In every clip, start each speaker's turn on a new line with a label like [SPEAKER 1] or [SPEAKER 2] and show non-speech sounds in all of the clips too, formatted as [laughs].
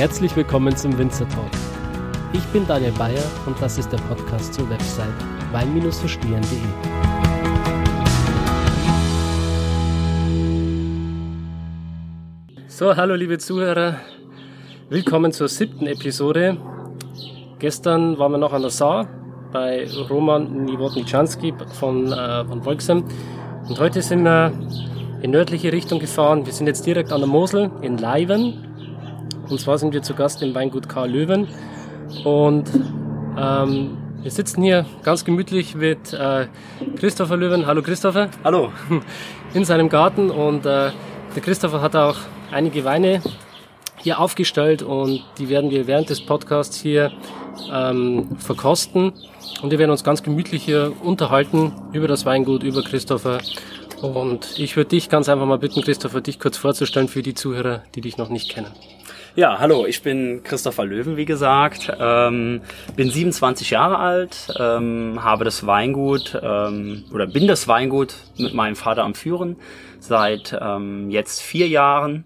[SPEAKER 1] Herzlich willkommen zum Winzer Talk. Ich bin Daniel Bayer und das ist der Podcast zur Website wein-verstehen.de. So, hallo liebe Zuhörer, willkommen zur siebten Episode. Gestern waren wir noch an der Saar bei Roman Niewodniczanski von, äh, von Volksem und heute sind wir in nördliche Richtung gefahren. Wir sind jetzt direkt an der Mosel in Leiven und zwar sind wir zu Gast im Weingut Karl Löwen und ähm, wir sitzen hier ganz gemütlich mit äh, Christopher Löwen. Hallo Christopher.
[SPEAKER 2] Hallo. [laughs]
[SPEAKER 1] In seinem Garten und äh, der Christopher hat auch einige Weine hier aufgestellt und die werden wir während des Podcasts hier ähm, verkosten. Und wir werden uns ganz gemütlich hier unterhalten über das Weingut, über Christopher. Und ich würde dich ganz einfach mal bitten, Christopher, dich kurz vorzustellen für die Zuhörer, die dich noch nicht kennen.
[SPEAKER 2] Ja, hallo, ich bin Christopher Löwen, wie gesagt, ähm, bin 27 Jahre alt, ähm, habe das Weingut ähm, oder bin das Weingut mit meinem Vater am Führen seit ähm, jetzt vier Jahren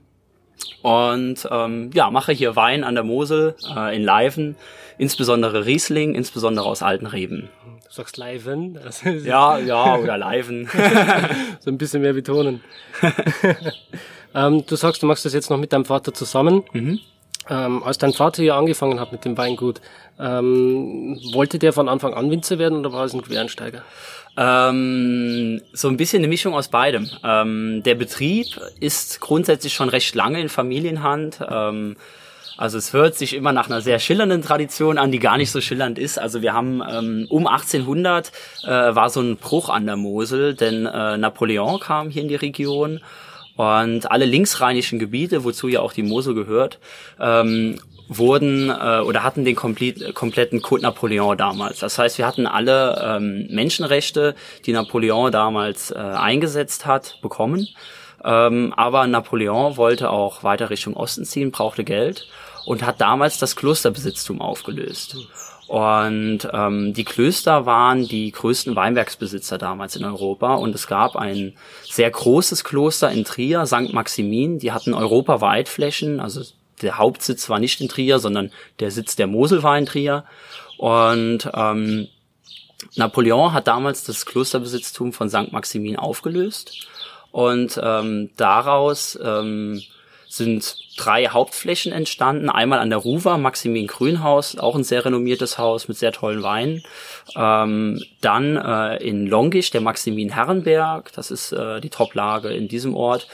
[SPEAKER 2] und ähm, ja, mache hier Wein an der Mosel äh, in Leiven, insbesondere Riesling, insbesondere aus alten Reben.
[SPEAKER 1] Du sagst Leiven?
[SPEAKER 2] ja, ja, oder Leiven. [laughs]
[SPEAKER 1] so ein bisschen mehr betonen. [laughs] Ähm, du sagst, du machst das jetzt noch mit deinem Vater zusammen. Mhm. Ähm, als dein Vater hier angefangen hat mit dem Weingut, ähm, wollte der von Anfang an Winzer werden oder war es ein Quereinsteiger?
[SPEAKER 2] Ähm, so ein bisschen eine Mischung aus beidem. Ähm, der Betrieb ist grundsätzlich schon recht lange in Familienhand. Ähm, also es hört sich immer nach einer sehr schillernden Tradition an, die gar nicht so schillernd ist. Also wir haben ähm, um 1800 äh, war so ein Bruch an der Mosel, denn äh, Napoleon kam hier in die Region und alle linksrheinischen Gebiete, wozu ja auch die Mosel gehört, ähm, wurden äh, oder hatten den komplet, kompletten Code Napoleon damals. Das heißt, wir hatten alle ähm, Menschenrechte, die Napoleon damals äh, eingesetzt hat, bekommen. Ähm, aber Napoleon wollte auch weiter Richtung Osten ziehen, brauchte Geld und hat damals das Klosterbesitztum aufgelöst. Und ähm, die Klöster waren die größten Weinbergsbesitzer damals in Europa. Und es gab ein sehr großes Kloster in Trier, St. Maximin. Die hatten europaweit Flächen. Also der Hauptsitz war nicht in Trier, sondern der Sitz der Mosel war in Trier. Und ähm, Napoleon hat damals das Klosterbesitztum von St. Maximin aufgelöst. Und ähm, daraus ähm, sind drei Hauptflächen entstanden. Einmal an der Ruwer, Maximin Grünhaus, auch ein sehr renommiertes Haus mit sehr tollen Weinen. Ähm, dann äh, in Longisch, der Maximin Herrenberg, das ist äh, die Toplage in diesem Ort.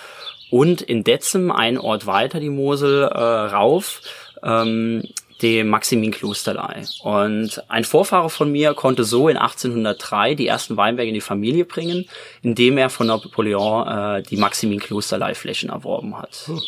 [SPEAKER 2] Und in Detzem, ein Ort weiter, die Mosel, äh, rauf, ähm, dem Maximin Klosterlei. Und ein Vorfahre von mir konnte so in 1803 die ersten Weinberge in die Familie bringen, indem er von Napoleon äh, die Maximin Klosterlei Flächen erworben hat. Hm.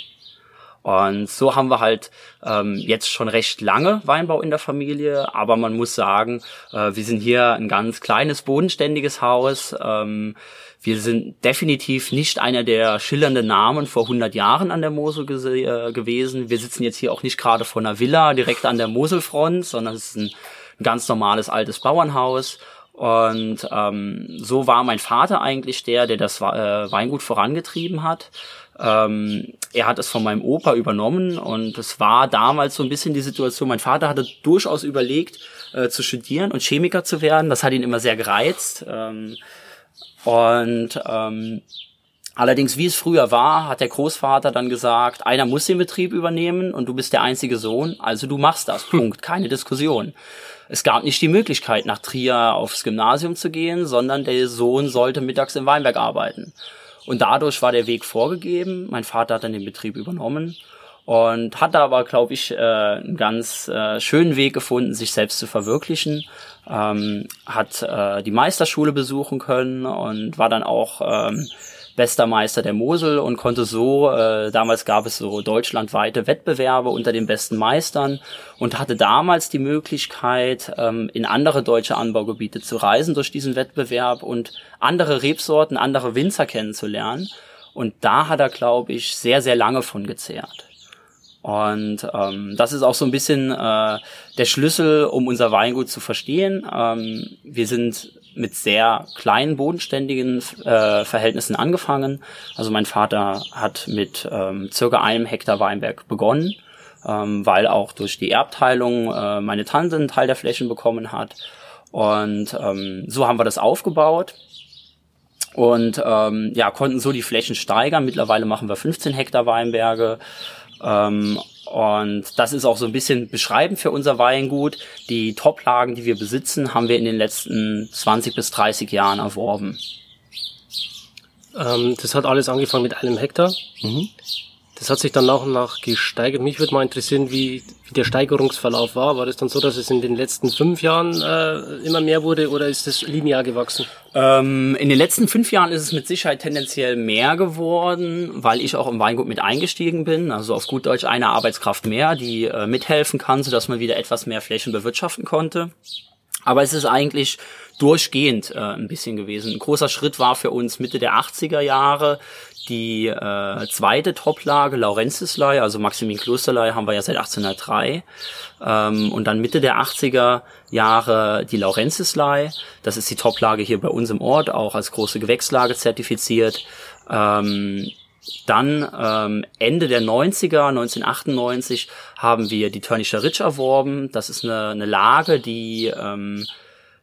[SPEAKER 2] Und so haben wir halt ähm, jetzt schon recht lange Weinbau in der Familie, aber man muss sagen, äh, wir sind hier ein ganz kleines, bodenständiges Haus. Ähm, wir sind definitiv nicht einer der schillernden Namen vor 100 Jahren an der Mosel äh, gewesen. Wir sitzen jetzt hier auch nicht gerade vor einer Villa direkt an der Moselfront, sondern es ist ein, ein ganz normales altes Bauernhaus. Und ähm, so war mein Vater eigentlich der, der das äh, Weingut vorangetrieben hat. Ähm, er hat es von meinem Opa übernommen und es war damals so ein bisschen die Situation, mein Vater hatte durchaus überlegt äh, zu studieren und Chemiker zu werden. Das hat ihn immer sehr gereizt. Ähm, und ähm, Allerdings, wie es früher war, hat der Großvater dann gesagt, einer muss den Betrieb übernehmen und du bist der einzige Sohn, also du machst das. [laughs] Punkt. Keine Diskussion. Es gab nicht die Möglichkeit, nach Trier aufs Gymnasium zu gehen, sondern der Sohn sollte mittags im Weinberg arbeiten. Und dadurch war der Weg vorgegeben. Mein Vater hat dann den Betrieb übernommen und hat aber, glaube ich, äh, einen ganz äh, schönen Weg gefunden, sich selbst zu verwirklichen. Ähm, hat äh, die Meisterschule besuchen können und war dann auch ähm, bester Meister der Mosel und konnte so, äh, damals gab es so deutschlandweite Wettbewerbe unter den besten Meistern und hatte damals die Möglichkeit, ähm, in andere deutsche Anbaugebiete zu reisen durch diesen Wettbewerb und andere Rebsorten, andere Winzer kennenzulernen. Und da hat er, glaube ich, sehr, sehr lange von gezehrt. Und ähm, das ist auch so ein bisschen äh, der Schlüssel, um unser Weingut zu verstehen. Ähm, wir sind mit sehr kleinen bodenständigen äh, Verhältnissen angefangen. Also mein Vater hat mit ähm, circa einem Hektar Weinberg begonnen ähm, weil auch durch die Erbteilung äh, meine Tante einen Teil der Flächen bekommen hat. Und ähm, so haben wir das aufgebaut und ähm, ja konnten so die Flächen steigern. Mittlerweile machen wir 15 Hektar Weinberge. Ähm, und das ist auch so ein bisschen beschreibend für unser Weingut. Die Toplagen, die wir besitzen, haben wir in den letzten 20 bis 30 Jahren erworben.
[SPEAKER 1] Ähm, das hat alles angefangen mit einem Hektar. Mhm. Das hat sich dann nach und nach gesteigert. Mich würde mal interessieren, wie, wie der Steigerungsverlauf war. War das dann so, dass es in den letzten fünf Jahren äh, immer mehr wurde oder ist es linear gewachsen?
[SPEAKER 2] Ähm, in den letzten fünf Jahren ist es mit Sicherheit tendenziell mehr geworden, weil ich auch im Weingut mit eingestiegen bin. Also auf gut Deutsch eine Arbeitskraft mehr, die äh, mithelfen kann, sodass man wieder etwas mehr Flächen bewirtschaften konnte. Aber es ist eigentlich durchgehend äh, ein bisschen gewesen. Ein großer Schritt war für uns Mitte der 80er Jahre die äh, zweite Toplage, Laurenzislei, also Maximin Klosterlei, haben wir ja seit 1803. Ähm, und dann Mitte der 80er Jahre die Laurenzislei. Das ist die Toplage hier bei uns im Ort, auch als große Gewächslage zertifiziert. Ähm, dann ähm, Ende der 90er, 1998, haben wir die Törnischer Ritsch erworben. Das ist eine, eine Lage, die ähm,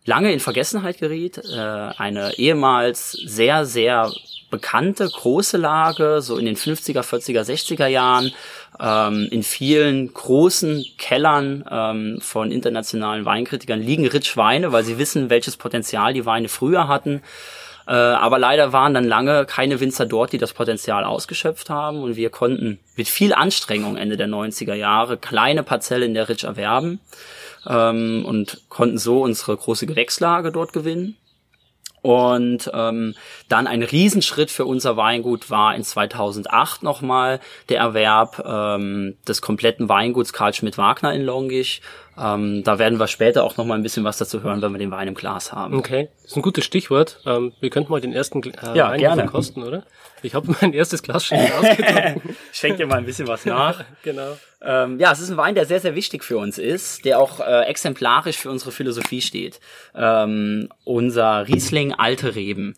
[SPEAKER 2] lange in Vergessenheit geriet. Äh, eine ehemals sehr, sehr bekannte große Lage, so in den 50er, 40er, 60er Jahren, ähm, in vielen großen Kellern ähm, von internationalen Weinkritikern liegen Ritsch-Weine, weil sie wissen, welches Potenzial die Weine früher hatten. Äh, aber leider waren dann lange keine Winzer dort, die das Potenzial ausgeschöpft haben. Und wir konnten mit viel Anstrengung Ende der 90er Jahre kleine Parzellen in der Ritsch erwerben ähm, und konnten so unsere große Gewächslage dort gewinnen. Und ähm, dann ein Riesenschritt für unser Weingut war in 2008 nochmal der Erwerb ähm, des kompletten Weinguts Karl Schmidt-Wagner in Longisch. Ähm, da werden wir später auch nochmal ein bisschen was dazu hören, wenn wir den Wein im Glas haben.
[SPEAKER 1] Okay, das ist ein gutes Stichwort. Ähm, wir könnten mal den ersten
[SPEAKER 2] äh, ja, Wein gerne.
[SPEAKER 1] kosten, oder? Ich habe [laughs] mein erstes Glas schon ausgetrunken. [laughs]
[SPEAKER 2] ich schenke dir mal ein bisschen was nach. genau. Ähm, ja, es ist ein Wein, der sehr, sehr wichtig für uns ist, der auch äh, exemplarisch für unsere Philosophie steht. Ähm, unser Riesling Alte Reben.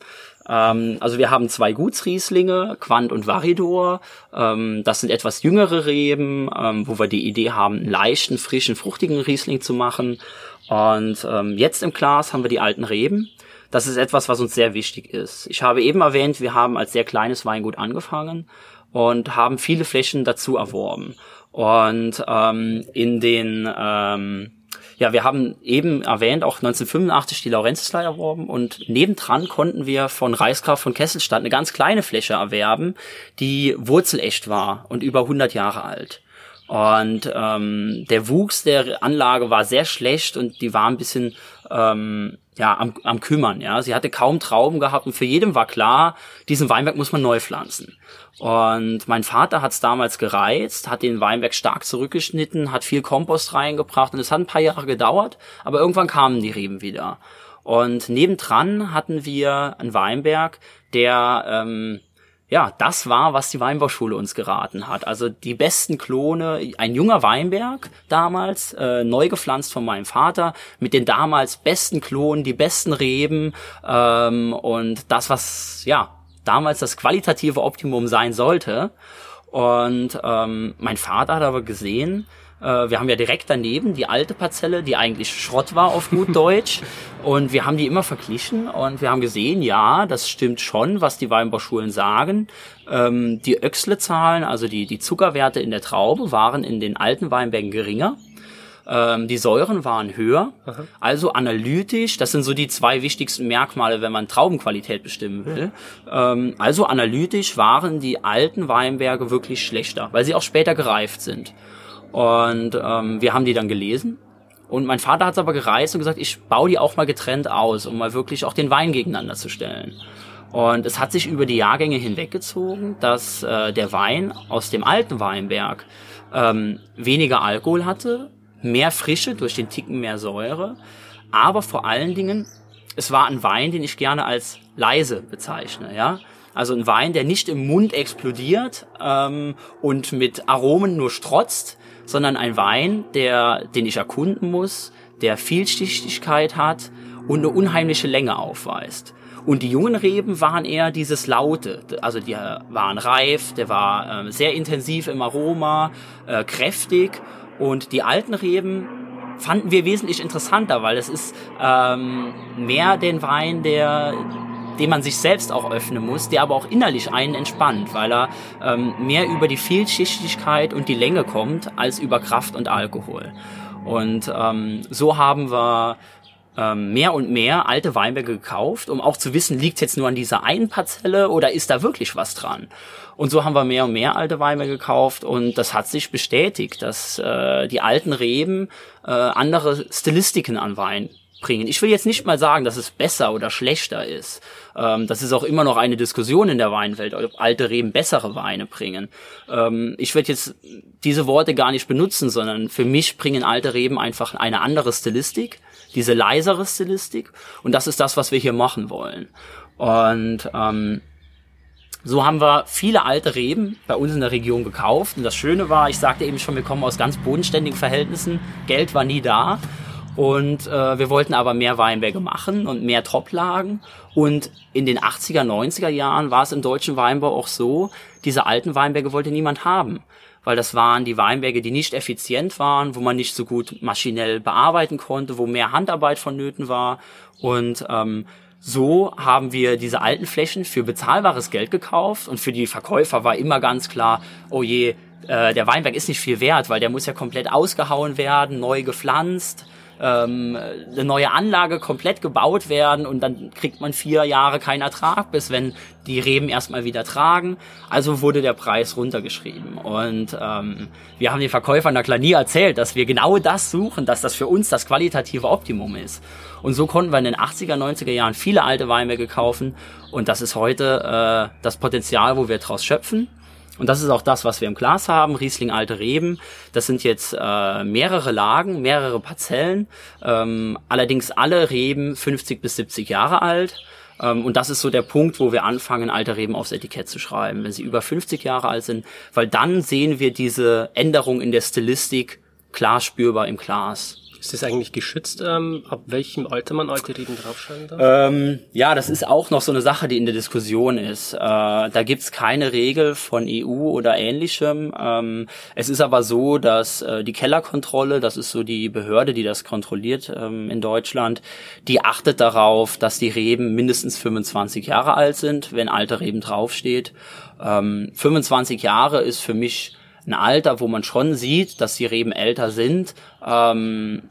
[SPEAKER 2] Ähm, also wir haben zwei Gutsrieslinge, Quant und Varidor. Ähm, das sind etwas jüngere Reben, ähm, wo wir die Idee haben, einen leichten, frischen, fruchtigen Riesling zu machen. Und ähm, jetzt im Glas haben wir die alten Reben. Das ist etwas, was uns sehr wichtig ist. Ich habe eben erwähnt, wir haben als sehr kleines Weingut angefangen und haben viele Flächen dazu erworben. Und ähm, in den ähm, ja, wir haben eben erwähnt, auch 1985 die Laurentislei erworben und nebendran konnten wir von Reichsgraf von Kesselstadt eine ganz kleine Fläche erwerben, die wurzelecht war und über 100 Jahre alt. Und ähm, der Wuchs der Anlage war sehr schlecht und die war ein bisschen ähm, ja am, am kümmern. Ja, sie hatte kaum Trauben gehabt und für jedem war klar, diesen Weinberg muss man neu pflanzen. Und mein Vater hat es damals gereizt, hat den Weinberg stark zurückgeschnitten, hat viel Kompost reingebracht und es hat ein paar Jahre gedauert, aber irgendwann kamen die Reben wieder. Und nebendran hatten wir einen Weinberg, der ähm, ja, das war, was die Weinbauschule uns geraten hat. Also die besten Klone, ein junger Weinberg damals, äh, neu gepflanzt von meinem Vater, mit den damals besten Klonen, die besten Reben ähm, und das, was ja damals das qualitative Optimum sein sollte. Und ähm, mein Vater hat aber gesehen, wir haben ja direkt daneben die alte Parzelle, die eigentlich Schrott war auf gut [laughs] Deutsch. und wir haben die immer verglichen und wir haben gesehen, ja, das stimmt schon, was die Weinbauschulen sagen. Ähm, die Öxle-Zahlen, also die, die Zuckerwerte in der Traube, waren in den alten Weinbergen geringer. Ähm, die Säuren waren höher. Aha. Also analytisch, das sind so die zwei wichtigsten Merkmale, wenn man Traubenqualität bestimmen will. Ähm, also analytisch waren die alten Weinberge wirklich schlechter, weil sie auch später gereift sind. Und ähm, wir haben die dann gelesen. Und mein Vater hat es aber gereist und gesagt, ich baue die auch mal getrennt aus, um mal wirklich auch den Wein gegeneinander zu stellen. Und es hat sich über die Jahrgänge hinweggezogen, dass äh, der Wein aus dem alten Weinberg ähm, weniger Alkohol hatte, mehr Frische durch den Ticken mehr Säure, aber vor allen Dingen, es war ein Wein, den ich gerne als leise bezeichne, ja. Also ein Wein, der nicht im Mund explodiert ähm, und mit Aromen nur strotzt, sondern ein Wein, der, den ich erkunden muss, der Vielschichtigkeit hat und eine unheimliche Länge aufweist. Und die jungen Reben waren eher dieses Laute. Also die waren reif, der war äh, sehr intensiv im Aroma, äh, kräftig. Und die alten Reben fanden wir wesentlich interessanter, weil es ist ähm, mehr den Wein, der dem man sich selbst auch öffnen muss, der aber auch innerlich einen entspannt, weil er ähm, mehr über die Vielschichtigkeit und die Länge kommt als über Kraft und Alkohol. Und ähm, so haben wir ähm, mehr und mehr alte Weinberge gekauft, um auch zu wissen, liegt jetzt nur an dieser einen Parzelle oder ist da wirklich was dran? Und so haben wir mehr und mehr alte Weinberge gekauft und das hat sich bestätigt, dass äh, die alten Reben äh, andere Stilistiken an Wein bringen. Ich will jetzt nicht mal sagen, dass es besser oder schlechter ist. Ähm, das ist auch immer noch eine Diskussion in der Weinwelt, ob alte Reben bessere Weine bringen. Ähm, ich werde jetzt diese Worte gar nicht benutzen, sondern für mich bringen alte Reben einfach eine andere Stilistik, diese leisere Stilistik. Und das ist das, was wir hier machen wollen. Und ähm, so haben wir viele alte Reben bei uns in der Region gekauft. Und das Schöne war, ich sagte eben schon, wir kommen aus ganz bodenständigen Verhältnissen. Geld war nie da. Und äh, wir wollten aber mehr Weinberge machen und mehr Toplagen. Und in den 80er, 90er Jahren war es im deutschen Weinbau auch so, diese alten Weinberge wollte niemand haben. Weil das waren die Weinberge, die nicht effizient waren, wo man nicht so gut maschinell bearbeiten konnte, wo mehr Handarbeit vonnöten war. Und ähm, so haben wir diese alten Flächen für bezahlbares Geld gekauft und für die Verkäufer war immer ganz klar, oh je, äh, der Weinberg ist nicht viel wert, weil der muss ja komplett ausgehauen werden, neu gepflanzt ähm, eine neue Anlage komplett gebaut werden und dann kriegt man vier Jahre keinen Ertrag, bis wenn die Reben erstmal wieder tragen. Also wurde der Preis runtergeschrieben. Und ähm, wir haben den Verkäufern da klar nie erzählt, dass wir genau das suchen, dass das für uns das qualitative Optimum ist. Und so konnten wir in den 80er, 90er Jahren viele alte Weinberge kaufen. Und das ist heute äh, das Potenzial, wo wir daraus schöpfen. Und das ist auch das, was wir im Glas haben. Riesling alte Reben. Das sind jetzt äh, mehrere Lagen, mehrere Parzellen. Ähm, allerdings alle Reben 50 bis 70 Jahre alt. Ähm, und das ist so der Punkt, wo wir anfangen, alte Reben aufs Etikett zu schreiben, wenn sie über 50 Jahre alt sind. Weil dann sehen wir diese Änderung in der Stilistik klar spürbar im Glas.
[SPEAKER 1] Ist das eigentlich geschützt, ähm, ab welchem Alter man alte Reben draufschreiben darf?
[SPEAKER 2] Ähm, ja, das ist auch noch so eine Sache, die in der Diskussion ist. Äh, da gibt's keine Regel von EU oder ähnlichem. Ähm, es ist aber so, dass äh, die Kellerkontrolle, das ist so die Behörde, die das kontrolliert ähm, in Deutschland, die achtet darauf, dass die Reben mindestens 25 Jahre alt sind, wenn alte Reben draufsteht. Ähm, 25 Jahre ist für mich ein Alter, wo man schon sieht, dass die Reben älter sind. Ähm,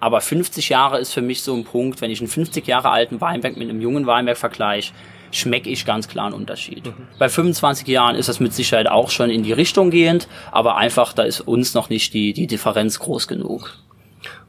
[SPEAKER 2] aber 50 Jahre ist für mich so ein Punkt, wenn ich einen 50 Jahre alten Weinberg mit einem jungen Weinberg vergleiche, schmecke ich ganz klar einen Unterschied. Mhm. Bei 25 Jahren ist das mit Sicherheit auch schon in die Richtung gehend, aber einfach, da ist uns noch nicht die, die Differenz groß genug.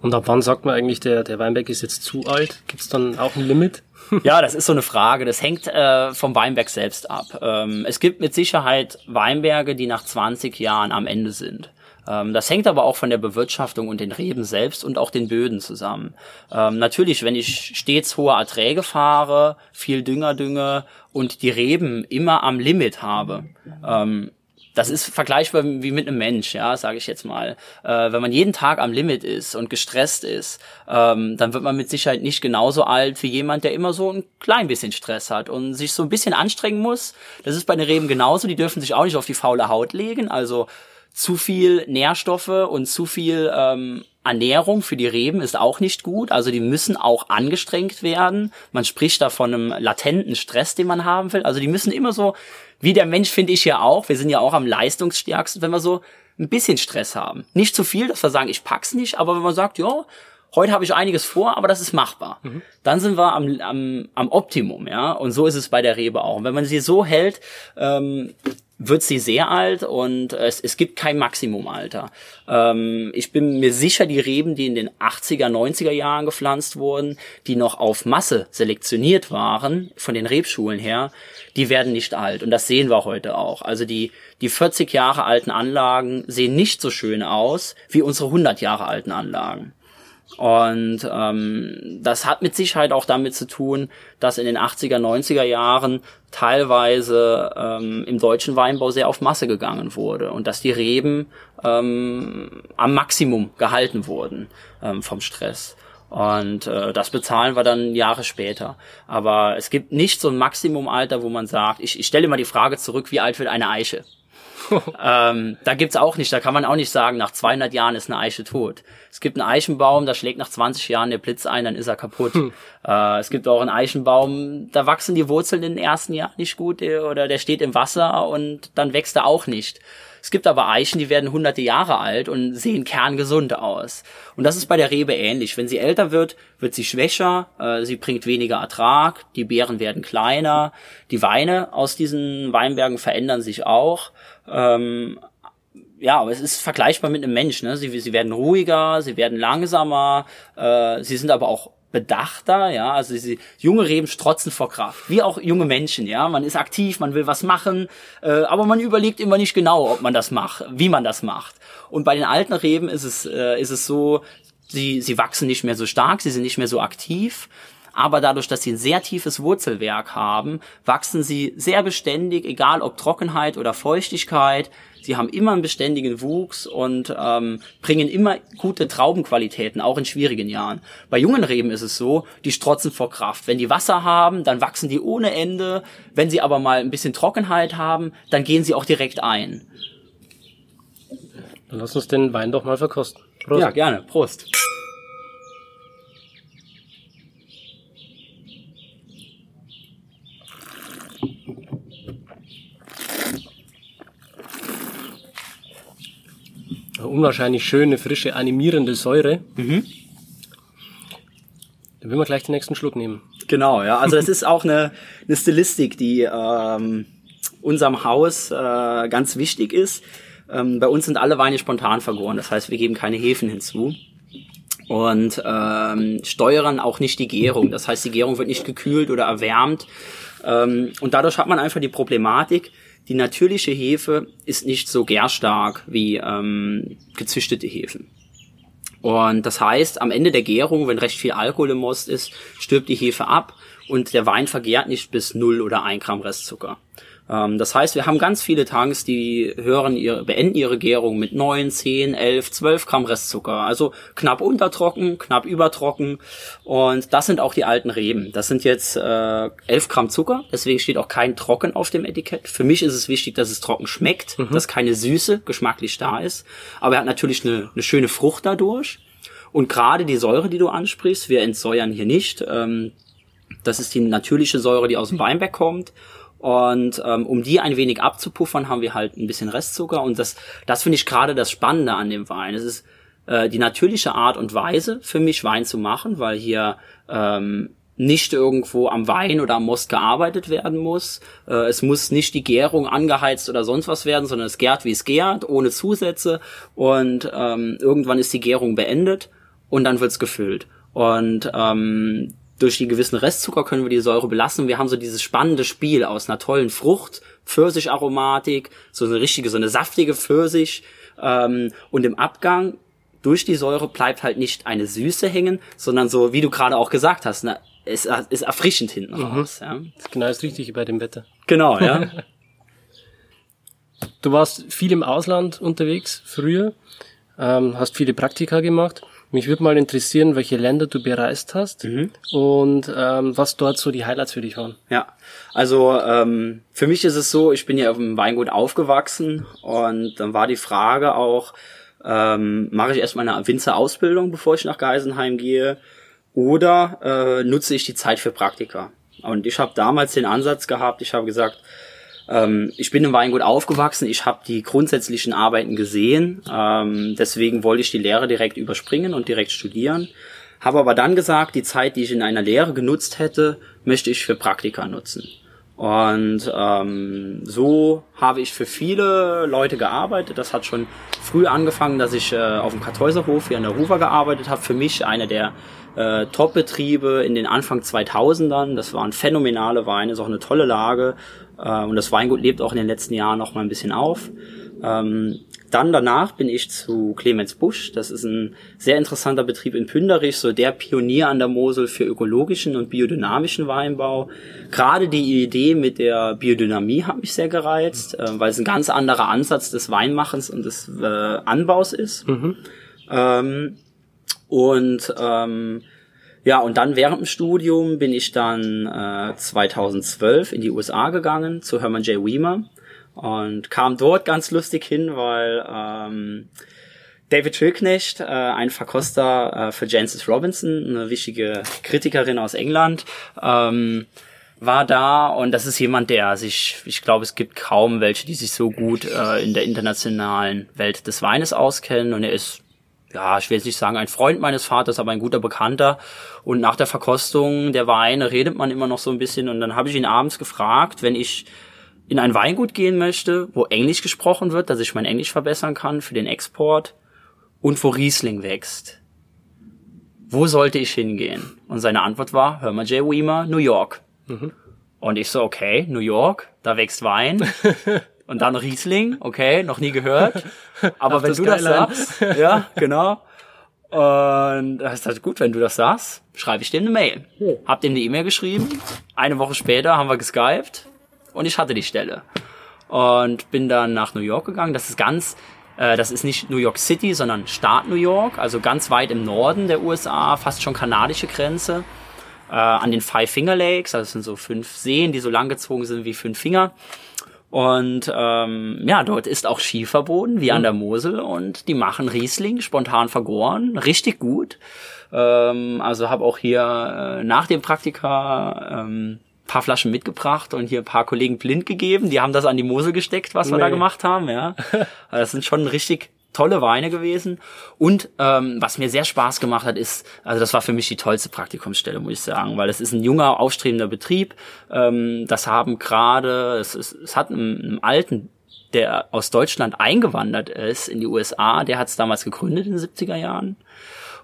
[SPEAKER 1] Und ab wann sagt man eigentlich, der, der Weinberg ist jetzt zu alt? Gibt es dann auch ein Limit?
[SPEAKER 2] Ja, das ist so eine Frage. Das hängt äh, vom Weinberg selbst ab. Ähm, es gibt mit Sicherheit Weinberge, die nach 20 Jahren am Ende sind. Ähm, das hängt aber auch von der Bewirtschaftung und den Reben selbst und auch den Böden zusammen. Ähm, natürlich, wenn ich stets hohe Erträge fahre, viel Dünger dünge und die Reben immer am Limit habe, ähm, das ist vergleichbar wie mit einem Mensch, ja, sage ich jetzt mal. Äh, wenn man jeden Tag am Limit ist und gestresst ist, ähm, dann wird man mit Sicherheit nicht genauso alt wie jemand, der immer so ein klein bisschen Stress hat und sich so ein bisschen anstrengen muss. Das ist bei den Reben genauso. Die dürfen sich auch nicht auf die faule Haut legen. Also zu viel Nährstoffe und zu viel ähm, Ernährung für die Reben ist auch nicht gut. Also die müssen auch angestrengt werden. Man spricht da von einem latenten Stress, den man haben will. Also die müssen immer so wie der Mensch finde ich ja auch, wir sind ja auch am leistungsstärksten, wenn wir so ein bisschen Stress haben. Nicht zu viel, dass wir sagen, ich pack's nicht, aber wenn man sagt, ja, heute habe ich einiges vor, aber das ist machbar. Mhm. Dann sind wir am, am, am Optimum, ja. Und so ist es bei der Rebe auch. Und wenn man sie so hält, ähm, wird sie sehr alt und es, es gibt kein Maximumalter. Ähm, ich bin mir sicher, die Reben, die in den 80er, 90er Jahren gepflanzt wurden, die noch auf Masse selektioniert waren, von den Rebschulen her, die werden nicht alt. Und das sehen wir heute auch. Also die, die 40 Jahre alten Anlagen sehen nicht so schön aus wie unsere 100 Jahre alten Anlagen. Und ähm, das hat mit Sicherheit auch damit zu tun, dass in den 80er, 90er Jahren teilweise ähm, im deutschen Weinbau sehr auf Masse gegangen wurde und dass die Reben ähm, am Maximum gehalten wurden ähm, vom Stress. Und äh, das bezahlen wir dann Jahre später. Aber es gibt nicht so ein Maximumalter, wo man sagt, ich, ich stelle immer die Frage zurück, wie alt wird eine Eiche? [laughs] ähm, da gibt's auch nicht, da kann man auch nicht sagen, nach 200 Jahren ist eine Eiche tot. Es gibt einen Eichenbaum, da schlägt nach 20 Jahren der Blitz ein, dann ist er kaputt. Hm. Äh, es gibt auch einen Eichenbaum, da wachsen die Wurzeln in den ersten Jahren nicht gut oder der steht im Wasser und dann wächst er auch nicht. Es gibt aber Eichen, die werden hunderte Jahre alt und sehen kerngesund aus. Und das ist bei der Rebe ähnlich. Wenn sie älter wird, wird sie schwächer, äh, sie bringt weniger Ertrag, die Beeren werden kleiner, die Weine aus diesen Weinbergen verändern sich auch. Ähm, ja, aber es ist vergleichbar mit einem Mensch. Ne? Sie, sie werden ruhiger, sie werden langsamer, äh, sie sind aber auch bedachter, ja, also diese junge Reben strotzen vor Kraft, wie auch junge Menschen, ja, man ist aktiv, man will was machen, äh, aber man überlegt immer nicht genau, ob man das macht, wie man das macht. Und bei den alten Reben ist es äh, ist es so, sie sie wachsen nicht mehr so stark, sie sind nicht mehr so aktiv, aber dadurch, dass sie ein sehr tiefes Wurzelwerk haben, wachsen sie sehr beständig, egal ob Trockenheit oder Feuchtigkeit. Sie haben immer einen beständigen Wuchs und ähm, bringen immer gute Traubenqualitäten, auch in schwierigen Jahren. Bei jungen Reben ist es so, die strotzen vor Kraft. Wenn die Wasser haben, dann wachsen die ohne Ende. Wenn sie aber mal ein bisschen Trockenheit haben, dann gehen sie auch direkt ein.
[SPEAKER 1] Dann lass uns den Wein doch mal verkosten.
[SPEAKER 2] Prost. Ja, gerne. Prost.
[SPEAKER 1] Unwahrscheinlich schöne, frische, animierende Säure. Mhm. Dann will man gleich den nächsten Schluck nehmen.
[SPEAKER 2] Genau, ja. Also es ist auch eine, eine Stilistik, die ähm, unserem Haus äh, ganz wichtig ist. Ähm, bei uns sind alle Weine spontan vergoren, das heißt, wir geben keine Hefen hinzu und ähm, steuern auch nicht die Gärung. Das heißt, die Gärung wird nicht gekühlt oder erwärmt. Ähm, und dadurch hat man einfach die Problematik, die natürliche Hefe ist nicht so gärstark wie ähm, gezüchtete Hefen. Und das heißt, am Ende der Gärung, wenn recht viel Alkohol im Most ist, stirbt die Hefe ab und der Wein vergärt nicht bis 0 oder 1 Gramm Restzucker. Ähm, das heißt, wir haben ganz viele Tanks, die hören ihre, beenden ihre Gärung mit 9, 10, 11, 12 Gramm Restzucker. Also knapp untertrocken, knapp übertrocken. Und das sind auch die alten Reben. Das sind jetzt äh, 11 Gramm Zucker. Deswegen steht auch kein Trocken auf dem Etikett. Für mich ist es wichtig, dass es trocken schmeckt, mhm. dass keine Süße geschmacklich da ist. Aber er hat natürlich eine, eine schöne Frucht dadurch. Und gerade die Säure, die du ansprichst, wir entsäuern hier nicht. Ähm, das ist die natürliche Säure, die aus dem Weinberg kommt. Und ähm, um die ein wenig abzupuffern, haben wir halt ein bisschen Restzucker. Und das, das finde ich gerade das Spannende an dem Wein. Es ist äh, die natürliche Art und Weise für mich, Wein zu machen, weil hier ähm, nicht irgendwo am Wein oder am Most gearbeitet werden muss. Äh, es muss nicht die Gärung angeheizt oder sonst was werden, sondern es gärt, wie es gärt, ohne Zusätze. Und ähm, irgendwann ist die Gärung beendet und dann wird's gefüllt. Und ähm, durch die gewissen Restzucker können wir die Säure belassen. Wir haben so dieses spannende Spiel aus einer tollen Frucht, Pfirsicharomatik, so eine richtige, so eine saftige Pfirsich. Ähm, und im Abgang durch die Säure bleibt halt nicht eine Süße hängen, sondern so, wie du gerade auch gesagt hast, ne, es ist erfrischend hinten mhm. raus. Ja.
[SPEAKER 1] Das ist genau das Richtige bei dem Wetter.
[SPEAKER 2] Genau, ja. [laughs]
[SPEAKER 1] du warst viel im Ausland unterwegs früher, ähm, hast viele Praktika gemacht. Mich würde mal interessieren, welche Länder du bereist hast mhm. und ähm, was dort so die Highlights für dich waren.
[SPEAKER 2] Ja, also ähm, für mich ist es so, ich bin ja auf dem Weingut aufgewachsen und dann war die Frage auch, ähm, mache ich erstmal eine Winzerausbildung, bevor ich nach Geisenheim gehe oder äh, nutze ich die Zeit für Praktika? Und ich habe damals den Ansatz gehabt, ich habe gesagt, ähm, ich bin im Weingut aufgewachsen, ich habe die grundsätzlichen Arbeiten gesehen, ähm, deswegen wollte ich die Lehre direkt überspringen und direkt studieren. Habe aber dann gesagt, die Zeit, die ich in einer Lehre genutzt hätte, möchte ich für Praktika nutzen. Und ähm, so habe ich für viele Leute gearbeitet. Das hat schon früh angefangen, dass ich äh, auf dem Kartäuserhof hier an der Ruwer gearbeitet habe. Für mich einer der äh, Top-Betriebe in den Anfang 2000ern. Das waren phänomenale Weine, ist auch eine tolle Lage. Äh, und das Weingut lebt auch in den letzten Jahren noch mal ein bisschen auf. Ähm, dann danach bin ich zu Clemens Busch. Das ist ein sehr interessanter Betrieb in Pünderich, so der Pionier an der Mosel für ökologischen und biodynamischen Weinbau. Gerade die Idee mit der Biodynamie hat mich sehr gereizt, äh, weil es ein ganz anderer Ansatz des Weinmachens und des äh, Anbaus ist. Mhm. Ähm, und ähm, Ja, und dann während dem Studium bin ich dann äh, 2012 in die USA gegangen zu Herman J. Weimer und kam dort ganz lustig hin, weil ähm, David Schilknecht, äh, ein Verkoster äh, für Jancis Robinson, eine wichtige Kritikerin aus England, ähm, war da und das ist jemand, der sich, ich glaube, es gibt kaum welche, die sich so gut äh, in der internationalen Welt des Weines auskennen und er ist ja, ich will jetzt nicht sagen ein Freund meines Vaters, aber ein guter Bekannter. Und nach der Verkostung der Weine redet man immer noch so ein bisschen. Und dann habe ich ihn abends gefragt, wenn ich in ein Weingut gehen möchte, wo Englisch gesprochen wird, dass ich mein Englisch verbessern kann für den Export und wo Riesling wächst. Wo sollte ich hingehen? Und seine Antwort war, hör mal Jay Weimer, New York. Mhm. Und ich so, okay, New York, da wächst Wein. [laughs] und dann Riesling, okay, noch nie gehört. [laughs] Aber wenn du das sagst, ja, genau. Und das ist halt gut, wenn du das sagst, schreibe ich dem eine Mail. Hab dem eine E-Mail geschrieben. Eine Woche später haben wir geskypt und ich hatte die Stelle. Und bin dann nach New York gegangen. Das ist ganz, äh, das ist nicht New York City, sondern Staat New York, also ganz weit im Norden der USA, fast schon kanadische Grenze. Äh, an den Five Finger Lakes, also es sind so fünf Seen, die so langgezogen sind wie fünf Finger. Und ähm, ja, dort ist auch Skiverboten wie an der Mosel und die machen Riesling spontan vergoren, richtig gut. Ähm, also habe auch hier äh, nach dem Praktika ähm, paar Flaschen mitgebracht und hier ein paar Kollegen blind gegeben. Die haben das an die Mosel gesteckt, was wir da gemacht haben. Ja, [laughs] das sind schon richtig tolle Weine gewesen. Und ähm, was mir sehr Spaß gemacht hat, ist, also das war für mich die tollste Praktikumsstelle, muss ich sagen, weil es ist ein junger, aufstrebender Betrieb. Ähm, das haben gerade, es, es, es hat einen, einen alten der aus Deutschland eingewandert ist in die USA, der hat es damals gegründet in den 70er Jahren.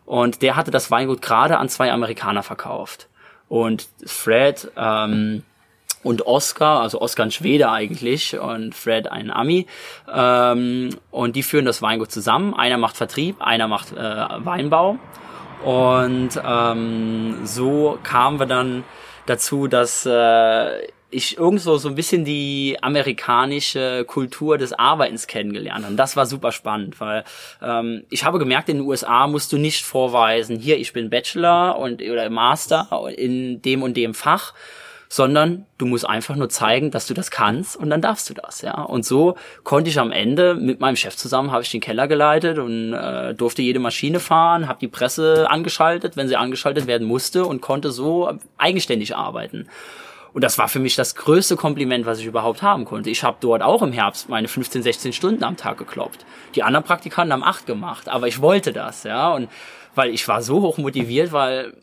[SPEAKER 2] Und der hatte das Weingut gerade an zwei Amerikaner verkauft. Und Fred ähm, und Oscar, also Oscar ein Schwede eigentlich und Fred ein Ami. Ähm, und die führen das Weingut zusammen. Einer macht Vertrieb, einer macht äh, Weinbau. Und ähm, so kamen wir dann dazu, dass äh, ich irgendwo so ein bisschen die amerikanische Kultur des Arbeitens kennengelernt habe. Das war super spannend, weil ähm, ich habe gemerkt, in den USA musst du nicht vorweisen, hier, ich bin Bachelor und oder Master in dem und dem Fach, sondern du musst einfach nur zeigen, dass du das kannst und dann darfst du das, ja. Und so konnte ich am Ende mit meinem Chef zusammen habe ich den Keller geleitet und äh, durfte jede Maschine fahren, habe die Presse angeschaltet, wenn sie angeschaltet werden musste und konnte so eigenständig arbeiten. Und das war für mich das größte Kompliment, was ich überhaupt haben konnte. Ich habe dort auch im Herbst meine 15, 16 Stunden am Tag gekloppt. Die anderen Praktikanten haben acht gemacht, aber ich wollte das, ja. Und weil ich war so hoch motiviert, weil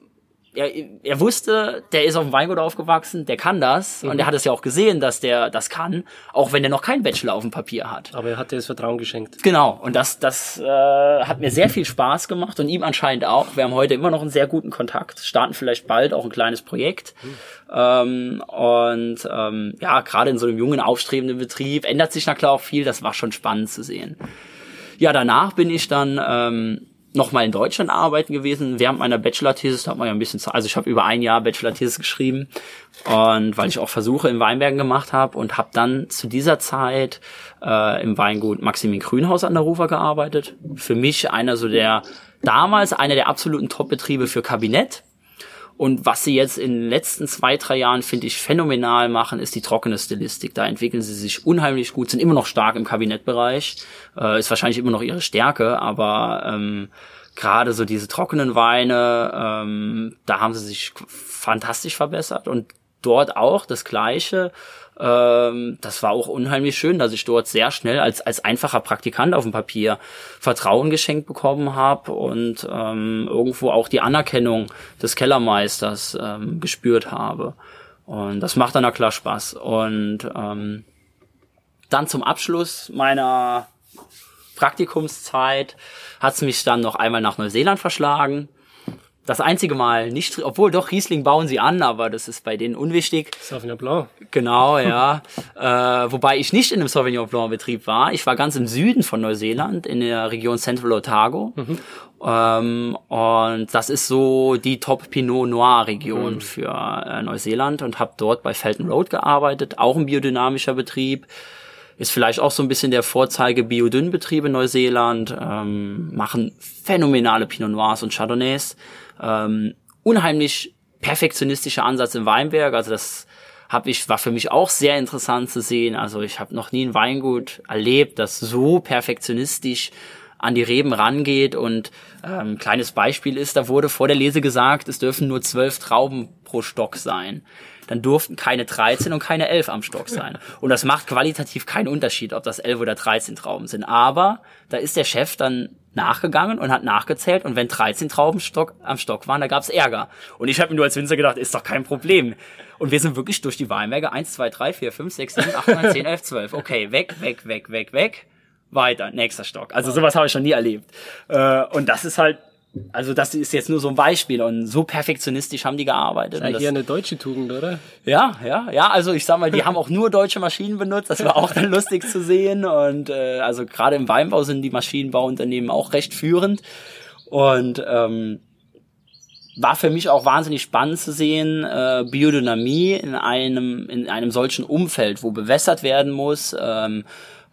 [SPEAKER 2] er, er wusste, der ist auf dem Weingut aufgewachsen, der kann das mhm. und er hat es ja auch gesehen, dass der das kann, auch wenn er noch keinen Bachelor auf dem Papier hat.
[SPEAKER 1] Aber er hat dir das Vertrauen geschenkt.
[SPEAKER 2] Genau und das das äh, hat mir sehr viel Spaß gemacht und ihm anscheinend auch. Wir haben heute immer noch einen sehr guten Kontakt, starten vielleicht bald auch ein kleines Projekt mhm. ähm, und ähm, ja gerade in so einem jungen aufstrebenden Betrieb ändert sich na klar auch viel. Das war schon spannend zu sehen. Ja, danach bin ich dann ähm, noch mal in Deutschland arbeiten gewesen. Während meiner Bachelor-Thesis hat man ja ein bisschen, also ich habe über ein Jahr Bachelor-Thesis geschrieben und weil ich auch Versuche in Weinbergen gemacht habe und habe dann zu dieser Zeit äh, im Weingut Maximin Grünhaus an der Rufer gearbeitet. Für mich einer so der damals einer der absoluten Top-Betriebe für Kabinett. Und was sie jetzt in den letzten zwei, drei Jahren, finde ich, phänomenal machen, ist die trockene Stilistik. Da entwickeln sie sich unheimlich gut, sind immer noch stark im Kabinettbereich. Äh, ist wahrscheinlich immer noch ihre Stärke, aber ähm, gerade so diese trockenen Weine, ähm, da haben sie sich fantastisch verbessert. Und dort auch das Gleiche. Ähm, das war auch unheimlich schön, dass ich dort sehr schnell als, als einfacher Praktikant auf dem Papier Vertrauen geschenkt bekommen habe und ähm, irgendwo auch die Anerkennung des Kellermeisters ähm, gespürt habe. Und das macht dann na klar Spaß. Und ähm, dann zum Abschluss meiner Praktikumszeit hat es mich dann noch einmal nach Neuseeland verschlagen das einzige Mal nicht, obwohl doch Riesling bauen sie an, aber das ist bei denen unwichtig.
[SPEAKER 1] Sauvignon Blanc.
[SPEAKER 2] Genau, [laughs] ja. äh, wobei ich nicht in einem Sauvignon Blanc Betrieb war. Ich war ganz im Süden von Neuseeland, in der Region Central Otago. Mhm. Ähm, und das ist so die Top Pinot Noir Region mhm. für äh, Neuseeland und habe dort bei Felton Road gearbeitet, auch ein biodynamischer Betrieb ist vielleicht auch so ein bisschen der Vorzeige Biodünn-Betrieb in Neuseeland, ähm, machen phänomenale Pinot Noirs und Chardonnays. Ähm, unheimlich perfektionistischer Ansatz im Weinberg. Also das habe ich war für mich auch sehr interessant zu sehen. Also ich habe noch nie ein Weingut erlebt, das so perfektionistisch an die Reben rangeht und ähm, kleines Beispiel ist, da wurde vor der Lese gesagt, es dürfen nur zwölf Trauben pro Stock sein. Dann durften keine 13 und keine 11 am Stock sein. Und das macht qualitativ keinen Unterschied, ob das 11 oder 13 Trauben sind. Aber da ist der Chef dann nachgegangen und hat nachgezählt und wenn 13 Trauben Stock, am Stock waren, da gab's Ärger. Und ich habe mir nur als Winzer gedacht, ist doch kein Problem. Und wir sind wirklich durch die Weinberge 1, 2, 3, 4, 5, 6, 7, 8, 9, 10, 11, 12. Okay, weg, weg, weg, weg, weg. Weiter, nächster Stock. Also sowas habe ich schon nie erlebt. Äh, und das ist halt also das ist jetzt nur so ein Beispiel und so perfektionistisch haben die gearbeitet.
[SPEAKER 1] Das ist hier eine deutsche Tugend, oder?
[SPEAKER 2] Ja, ja, ja. Also ich sag mal, die [laughs] haben auch nur deutsche Maschinen benutzt. Das war auch dann lustig zu sehen. Und äh, also gerade im Weinbau sind die Maschinenbauunternehmen auch recht führend. Und ähm, war für mich auch wahnsinnig spannend zu sehen, äh, Biodynamie in einem in einem solchen Umfeld, wo bewässert werden muss. Ähm,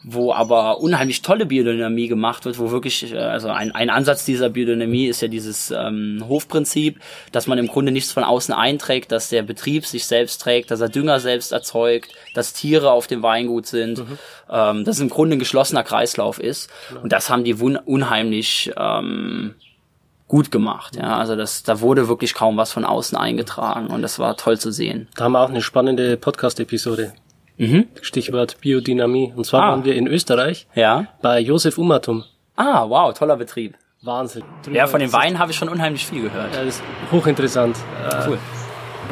[SPEAKER 2] wo aber unheimlich tolle Biodynamie gemacht wird, wo wirklich, äh, also ein, ein Ansatz dieser Biodynamie ist ja dieses ähm, Hofprinzip, dass man im Grunde nichts von außen einträgt, dass der Betrieb sich selbst trägt, dass er Dünger selbst erzeugt, dass Tiere auf dem Weingut sind, mhm. ähm, dass es im Grunde ein geschlossener Kreislauf ist. Genau. Und das haben die unheimlich ähm, gut gemacht. Ja, also das, da wurde wirklich kaum was von außen eingetragen und das war toll zu sehen.
[SPEAKER 1] Da haben wir auch eine spannende Podcast-Episode. Mhm. Stichwort Biodynamie. Und zwar ah. waren wir in Österreich
[SPEAKER 2] ja.
[SPEAKER 1] bei Josef Umatum.
[SPEAKER 2] Ah, wow, toller Betrieb.
[SPEAKER 1] Wahnsinn.
[SPEAKER 2] Ja, von den Weinen habe ich schon unheimlich viel gehört.
[SPEAKER 1] Ja, das ist hochinteressant. Äh, cool.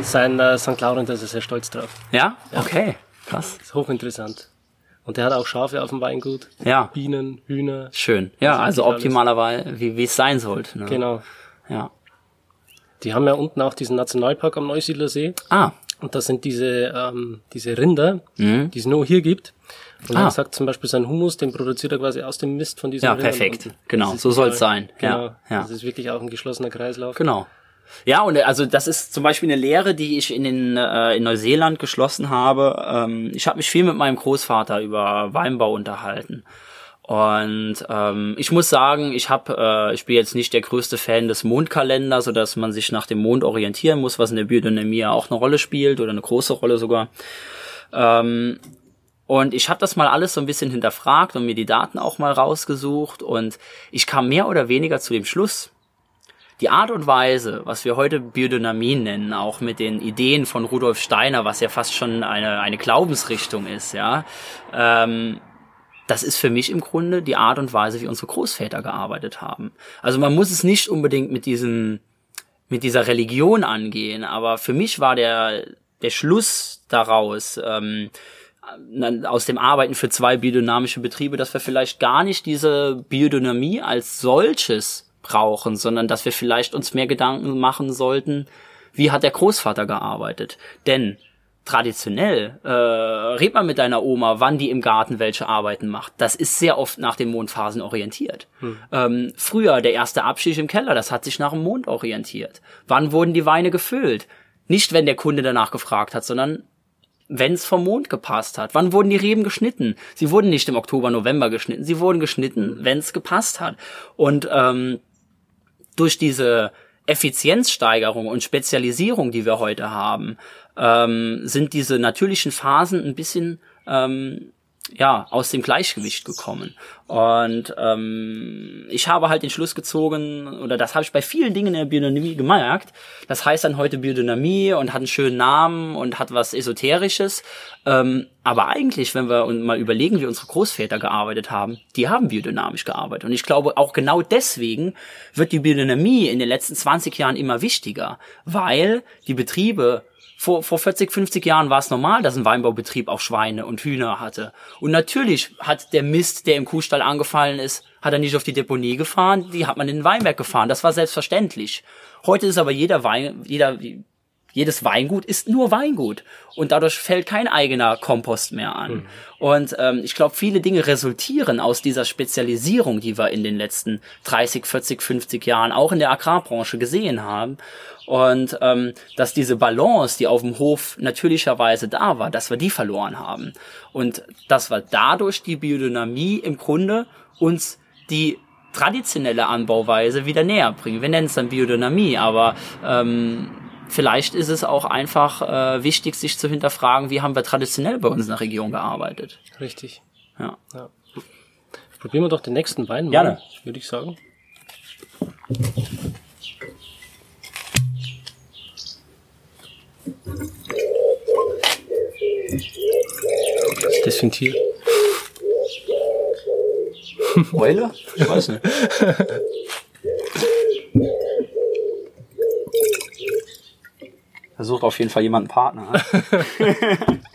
[SPEAKER 1] Sein äh, St. Laurent, ist er sehr stolz drauf.
[SPEAKER 2] Ja? ja? Okay, krass.
[SPEAKER 1] Das ist hochinteressant. Und der hat auch Schafe auf dem Weingut.
[SPEAKER 2] Ja.
[SPEAKER 1] Bienen, Hühner.
[SPEAKER 2] Schön. Ja, also optimalerweise, wie wie es sein sollte. Ne?
[SPEAKER 1] Genau.
[SPEAKER 2] Ja.
[SPEAKER 1] Die haben ja unten auch diesen Nationalpark am Neusiedler See.
[SPEAKER 2] Ah.
[SPEAKER 1] Und das sind diese, ähm, diese Rinder, mhm. die es nur hier gibt. Und ah. er sagt zum Beispiel, sein Humus, den produziert er quasi aus dem Mist von diesen
[SPEAKER 2] Ja, Rindern. perfekt. Genau, so soll es sein.
[SPEAKER 1] Genau.
[SPEAKER 2] Ja, ja.
[SPEAKER 1] Das ist wirklich auch ein geschlossener Kreislauf.
[SPEAKER 2] Genau. Ja, und also das ist zum Beispiel eine Lehre, die ich in, den, äh, in Neuseeland geschlossen habe. Ähm, ich habe mich viel mit meinem Großvater über Weinbau unterhalten. Und ähm, ich muss sagen, ich habe, äh, ich bin jetzt nicht der größte Fan des Mondkalenders, so dass man sich nach dem Mond orientieren muss, was in der Biodynamie ja auch eine Rolle spielt oder eine große Rolle sogar. Ähm, und ich habe das mal alles so ein bisschen hinterfragt und mir die Daten auch mal rausgesucht und ich kam mehr oder weniger zu dem Schluss, die Art und Weise, was wir heute Biodynamie nennen, auch mit den Ideen von Rudolf Steiner, was ja fast schon eine, eine Glaubensrichtung ist, ja, ähm, das ist für mich im Grunde die Art und Weise, wie unsere Großväter gearbeitet haben. Also man muss es nicht unbedingt mit diesem, mit dieser Religion angehen, aber für mich war der, der Schluss daraus, ähm, aus dem Arbeiten für zwei biodynamische Betriebe, dass wir vielleicht gar nicht diese Biodynamie als solches brauchen, sondern dass wir vielleicht uns mehr Gedanken machen sollten, wie hat der Großvater gearbeitet? Denn traditionell, äh, red mal mit deiner Oma, wann die im Garten welche Arbeiten macht. Das ist sehr oft nach den Mondphasen orientiert. Hm. Ähm, früher, der erste Abstieg im Keller, das hat sich nach dem Mond orientiert. Wann wurden die Weine gefüllt? Nicht, wenn der Kunde danach gefragt hat, sondern wenn es vom Mond gepasst hat. Wann wurden die Reben geschnitten? Sie wurden nicht im Oktober, November geschnitten. Sie wurden geschnitten, wenn es gepasst hat. Und ähm, durch diese Effizienzsteigerung und Spezialisierung, die wir heute haben, ähm, sind diese natürlichen Phasen ein bisschen ähm, ja, aus dem Gleichgewicht gekommen. Und ähm, ich habe halt den Schluss gezogen, oder das habe ich bei vielen Dingen in der Biodynamie gemerkt. Das heißt dann heute Biodynamie und hat einen schönen Namen und hat was Esoterisches. Ähm, aber eigentlich, wenn wir uns mal überlegen, wie unsere Großväter gearbeitet haben, die haben biodynamisch gearbeitet. Und ich glaube, auch genau deswegen wird die Biodynamie in den letzten 20 Jahren immer wichtiger, weil die Betriebe vor, vor 40, 50 Jahren war es normal, dass ein Weinbaubetrieb auch Schweine und Hühner hatte. Und natürlich hat der Mist, der im Kuhstall angefallen ist, hat er nicht auf die Deponie gefahren, die hat man in den Weinberg gefahren. Das war selbstverständlich. Heute ist aber jeder Wein, jeder, jedes Weingut ist nur Weingut und dadurch fällt kein eigener Kompost mehr an. Mhm. Und ähm, ich glaube, viele Dinge resultieren aus dieser Spezialisierung, die wir in den letzten 30, 40, 50 Jahren auch in der Agrarbranche gesehen haben. Und ähm, dass diese Balance, die auf dem Hof natürlicherweise da war, dass wir die verloren haben. Und dass wir dadurch die Biodynamie im Grunde uns die traditionelle Anbauweise wieder näher bringen. Wir nennen es dann Biodynamie, aber ähm, vielleicht ist es auch einfach äh, wichtig, sich zu hinterfragen, wie haben wir traditionell bei uns in der Region gearbeitet.
[SPEAKER 1] Richtig.
[SPEAKER 2] Ja.
[SPEAKER 1] Ja. Probieren wir doch den nächsten Wein mal,
[SPEAKER 2] Gerne.
[SPEAKER 1] würde ich sagen. Was ist das für ein Tier?
[SPEAKER 2] Eule? Ich weiß nicht. Versucht auf jeden Fall jemand einen Partner. [laughs]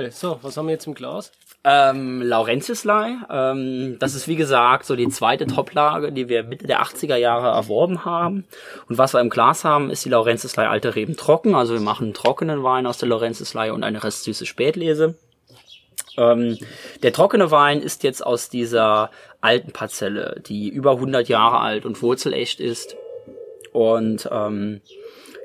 [SPEAKER 1] Jawohl. So, was haben wir jetzt im Glas?
[SPEAKER 2] Ähm, Laurentiuslei, ähm, das ist wie gesagt so die zweite Toplage, die wir Mitte der 80er Jahre erworben haben. Und was wir im Glas haben, ist die Laurentiuslei Alte Reben trocken. Also wir machen einen trockenen Wein aus der Laurentiuslei und eine restsüße Spätlese. Ähm, der trockene Wein ist jetzt aus dieser alten Parzelle, die über 100 Jahre alt und wurzelecht ist. Und ähm,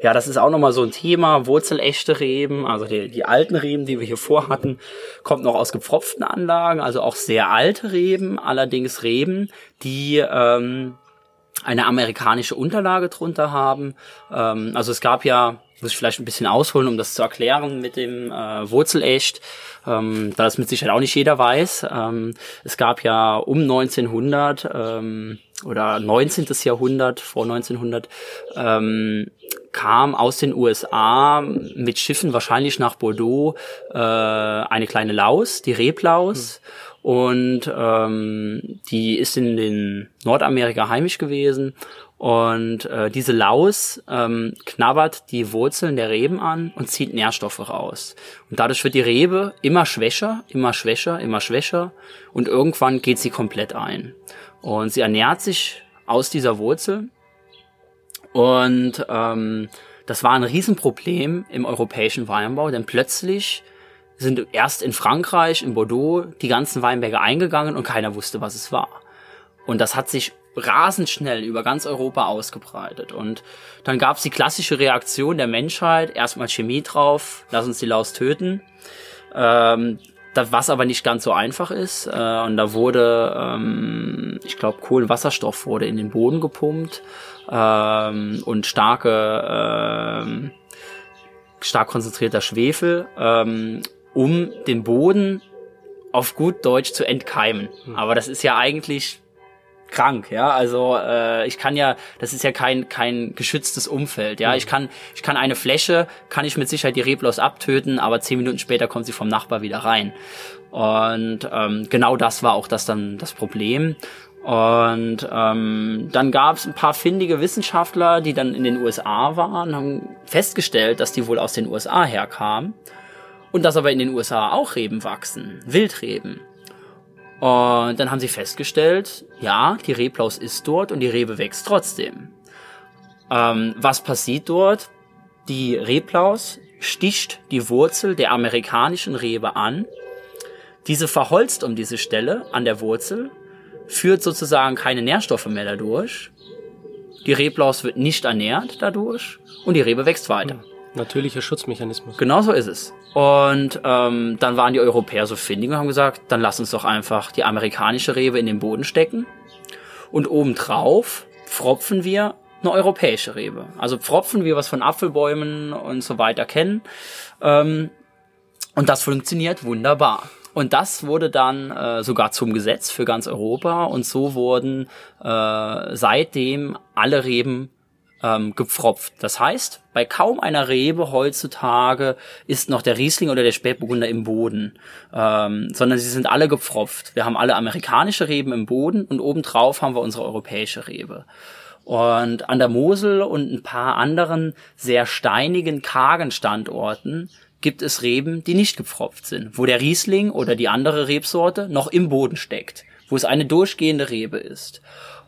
[SPEAKER 2] ja, das ist auch nochmal so ein Thema, wurzelechte Reben, also die, die alten Reben, die wir hier vorhatten, kommt noch aus gepfropften Anlagen, also auch sehr alte Reben, allerdings Reben, die ähm, eine amerikanische Unterlage drunter haben. Ähm, also es gab ja, muss ich vielleicht ein bisschen ausholen, um das zu erklären mit dem äh, Wurzelecht, ähm, da das mit Sicherheit auch nicht jeder weiß. Ähm, es gab ja um 1900 ähm, oder 19. Jahrhundert, vor 1900, ähm, kam aus den USA mit Schiffen wahrscheinlich nach Bordeaux äh, eine kleine Laus, die Reblaus. Und ähm, die ist in den Nordamerika heimisch gewesen. Und äh, diese Laus ähm, knabbert die Wurzeln der Reben an und zieht Nährstoffe raus. Und dadurch wird die Rebe immer schwächer, immer schwächer, immer schwächer. Und irgendwann geht sie komplett ein. Und sie ernährt sich aus dieser Wurzel. Und ähm, das war ein Riesenproblem im europäischen Weinbau, denn plötzlich sind erst in Frankreich, in Bordeaux, die ganzen Weinberge eingegangen und keiner wusste, was es war. Und das hat sich rasend schnell über ganz Europa ausgebreitet. Und dann gab es die klassische Reaktion der Menschheit, erstmal Chemie drauf, lass uns die Laus töten. Ähm, das, was aber nicht ganz so einfach ist. Äh, und da wurde, ähm, ich glaube, Kohlenwasserstoff wurde in den Boden gepumpt ähm, und starke, ähm, stark konzentrierter Schwefel, ähm, um den Boden auf gut Deutsch zu entkeimen. Aber das ist ja eigentlich krank, ja. Also äh, ich kann ja, das ist ja kein kein geschütztes Umfeld, ja. Ich kann ich kann eine Fläche, kann ich mit Sicherheit die Reblaus abtöten, aber zehn Minuten später kommt sie vom Nachbar wieder rein. Und ähm, genau das war auch das dann das Problem. Und ähm, dann gab es ein paar findige Wissenschaftler, die dann in den USA waren, haben festgestellt, dass die wohl aus den USA herkamen und dass aber in den USA auch Reben wachsen, Wildreben. Und dann haben sie festgestellt, ja, die Reblaus ist dort und die Rebe wächst trotzdem. Ähm, was passiert dort? Die Reblaus sticht die Wurzel der amerikanischen Rebe an. Diese verholzt um diese Stelle an der Wurzel, führt sozusagen keine Nährstoffe mehr dadurch. Die Reblaus wird nicht ernährt dadurch und die Rebe wächst weiter.
[SPEAKER 1] Natürlicher Schutzmechanismus.
[SPEAKER 2] Genau so ist es. Und ähm, dann waren die Europäer so findig und haben gesagt, dann lass uns doch einfach die amerikanische Rebe in den Boden stecken und obendrauf pfropfen wir eine europäische Rebe. Also pfropfen wir was von Apfelbäumen und so weiter kennen. Ähm, und das funktioniert wunderbar. Und das wurde dann äh, sogar zum Gesetz für ganz Europa und so wurden äh, seitdem alle Reben ähm, gepfropft. Das heißt, bei kaum einer Rebe heutzutage ist noch der Riesling oder der Spätburgunder im Boden, ähm, sondern sie sind alle gepfropft. Wir haben alle amerikanische Reben im Boden und obendrauf haben wir unsere europäische Rebe. Und an der Mosel und ein paar anderen sehr steinigen, kargen Standorten gibt es Reben, die nicht gepfropft sind, wo der Riesling oder die andere Rebsorte noch im Boden steckt, wo es eine durchgehende Rebe ist.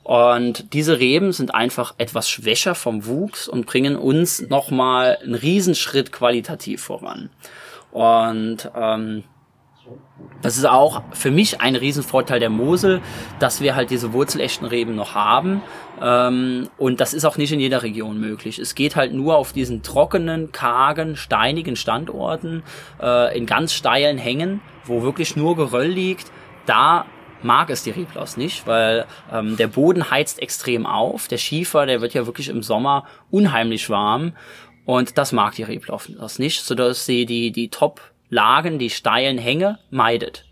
[SPEAKER 2] Und diese Reben sind einfach etwas schwächer vom Wuchs und bringen uns nochmal einen Riesenschritt qualitativ voran. Und ähm, das ist auch für mich ein Riesenvorteil der Mosel, dass wir halt diese wurzelechten Reben noch haben. Ähm, und das ist auch nicht in jeder Region möglich. Es geht halt nur auf diesen trockenen, kargen, steinigen Standorten, äh, in ganz steilen Hängen, wo wirklich nur Geröll liegt. Da mag es die Reblaus nicht, weil ähm, der Boden heizt extrem auf. Der Schiefer, der wird ja wirklich im Sommer unheimlich warm und das mag die Reblaus nicht, sodass sie die, die Top-Lagen, die steilen Hänge meidet.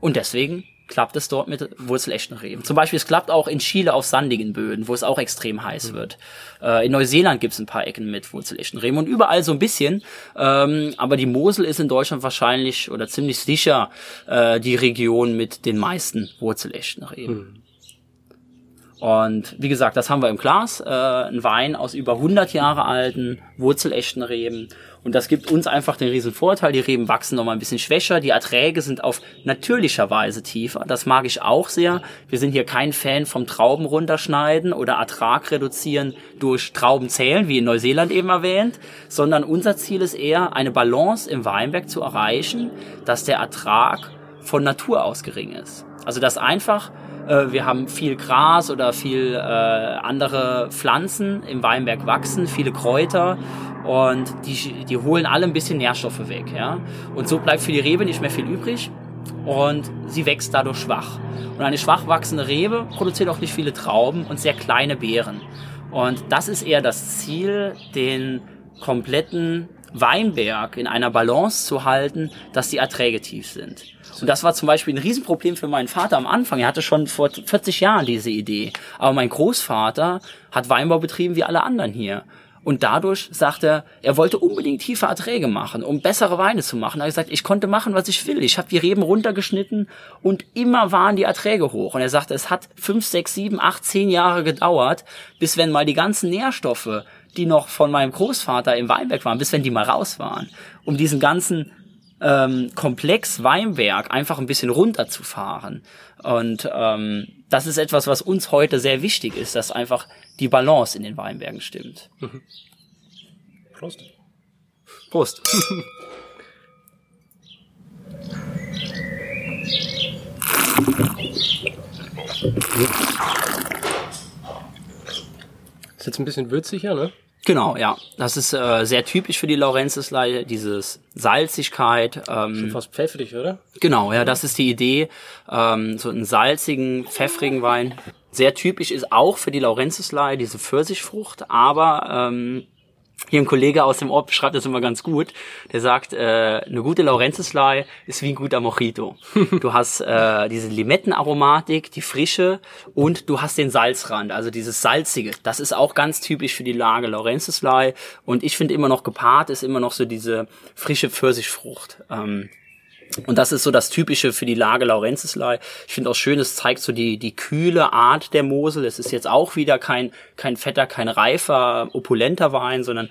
[SPEAKER 2] Und deswegen klappt es dort mit wurzelechten Reben. Zum Beispiel, es klappt auch in Chile auf sandigen Böden, wo es auch extrem heiß mhm. wird. Äh, in Neuseeland gibt es ein paar Ecken mit wurzelechten Reben und überall so ein bisschen. Ähm, aber die Mosel ist in Deutschland wahrscheinlich oder ziemlich sicher äh, die Region mit den meisten wurzelechten Reben. Mhm. Und wie gesagt, das haben wir im Glas. Äh, ein Wein aus über 100 Jahre alten, wurzelechten Reben. Und das gibt uns einfach den riesen Vorteil. Die Reben wachsen noch mal ein bisschen schwächer. Die Erträge sind auf natürlicher Weise tiefer. Das mag ich auch sehr. Wir sind hier kein Fan vom Trauben runterschneiden oder Ertrag reduzieren durch Trauben zählen, wie in Neuseeland eben erwähnt, sondern unser Ziel ist eher, eine Balance im Weinberg zu erreichen, dass der Ertrag von Natur aus gering ist. Also dass einfach äh, wir haben viel Gras oder viel äh, andere Pflanzen im Weinberg wachsen, viele Kräuter und die, die holen alle ein bisschen Nährstoffe weg. Ja? Und so bleibt für die Rebe nicht mehr viel übrig und sie wächst dadurch schwach. Und eine schwach wachsende Rebe produziert auch nicht viele Trauben und sehr kleine Beeren. Und das ist eher das Ziel, den kompletten Weinberg in einer Balance zu halten, dass die Erträge tief sind. Und das war zum Beispiel ein Riesenproblem für meinen Vater am Anfang. Er hatte schon vor 40 Jahren diese Idee. Aber mein Großvater hat Weinbau betrieben wie alle anderen hier. Und dadurch sagt er, er wollte unbedingt tiefe Erträge machen, um bessere Weine zu machen. Er hat gesagt, ich konnte machen, was ich will. Ich habe die Reben runtergeschnitten und immer waren die Erträge hoch. Und er sagte, es hat fünf, sechs, sieben, acht, zehn Jahre gedauert, bis wenn mal die ganzen Nährstoffe, die noch von meinem Großvater im Weinberg waren, bis wenn die mal raus waren, um diesen ganzen ähm, Komplex Weinberg einfach ein bisschen runterzufahren. Und ähm, das ist etwas, was uns heute sehr wichtig ist, dass einfach die Balance in den Weinbergen stimmt. Mhm.
[SPEAKER 1] Prost.
[SPEAKER 2] Prost.
[SPEAKER 1] Ist jetzt ein bisschen würziger, ne?
[SPEAKER 2] Genau, ja. Das ist äh, sehr typisch für die Laurentiusleihe, dieses Salzigkeit. Ähm,
[SPEAKER 1] Schon fast pfeffrig, oder?
[SPEAKER 2] Genau, ja, das ist die Idee. Ähm, so einen salzigen, pfeffrigen Wein. Sehr typisch ist auch für die Laurentiusleihe diese Pfirsichfrucht, aber ähm, hier ein Kollege aus dem Ort beschreibt das immer ganz gut. Der sagt, äh, eine gute Laurentiuslei ist wie ein guter Mojito. Du hast äh, diese Limettenaromatik, die Frische und du hast den Salzrand, also dieses Salzige. Das ist auch ganz typisch für die Lage Laurentiuslei. Und ich finde immer noch gepaart ist immer noch so diese frische Pfirsichfrucht. Ähm, und das ist so das Typische für die Lage Laurenzislei. Ich finde auch schön, es zeigt so die, die kühle Art der Mosel. Es ist jetzt auch wieder kein, kein fetter, kein reifer, opulenter Wein, sondern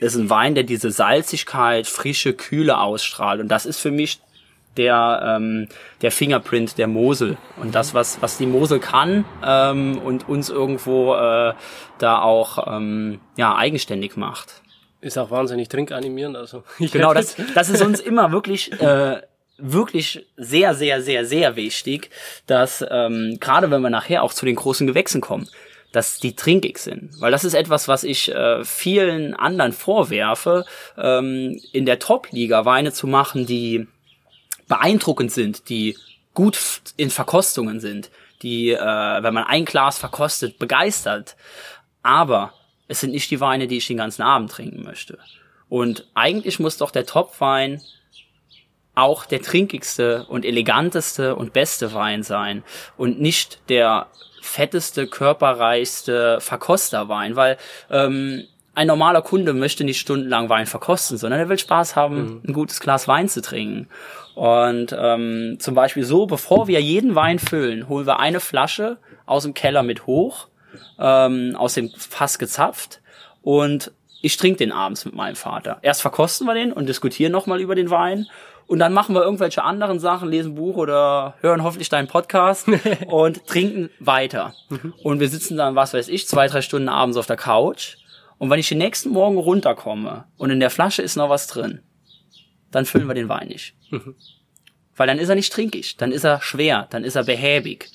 [SPEAKER 2] es ist ein Wein, der diese Salzigkeit, frische Kühle ausstrahlt. Und das ist für mich der, ähm, der Fingerprint der Mosel. Und das, was, was die Mosel kann ähm, und uns irgendwo äh, da auch ähm, ja, eigenständig macht.
[SPEAKER 1] Ist auch wahnsinnig trinkanimierend. Also [laughs]
[SPEAKER 2] genau, das, das ist uns [laughs] immer wirklich äh, wirklich sehr, sehr, sehr, sehr wichtig, dass ähm, gerade wenn wir nachher auch zu den großen Gewächsen kommen, dass die trinkig sind. Weil das ist etwas, was ich äh, vielen anderen vorwerfe, ähm, in der Top-Liga Weine zu machen, die beeindruckend sind, die gut in Verkostungen sind, die, äh, wenn man ein Glas verkostet, begeistert. Aber es sind nicht die Weine, die ich den ganzen Abend trinken möchte. Und eigentlich muss doch der Top-Wein auch der trinkigste und eleganteste und beste Wein sein und nicht der fetteste, körperreichste Verkosterwein, weil ähm, ein normaler Kunde möchte nicht stundenlang Wein verkosten, sondern er will Spaß haben, mhm. ein gutes Glas Wein zu trinken. Und ähm, zum Beispiel so, bevor wir jeden Wein füllen, holen wir eine Flasche aus dem Keller mit hoch ähm, aus dem Fass gezapft und ich trinke den abends mit meinem Vater. Erst verkosten wir den und diskutieren nochmal über den Wein und dann machen wir irgendwelche anderen Sachen, lesen Buch oder hören hoffentlich deinen Podcast [laughs] und trinken weiter. Mhm. Und wir sitzen dann, was weiß ich, zwei, drei Stunden abends auf der Couch. Und wenn ich den nächsten Morgen runterkomme und in der Flasche ist noch was drin, dann füllen wir den Wein nicht. Mhm. Weil dann ist er nicht trinkig, dann ist er schwer, dann ist er behäbig.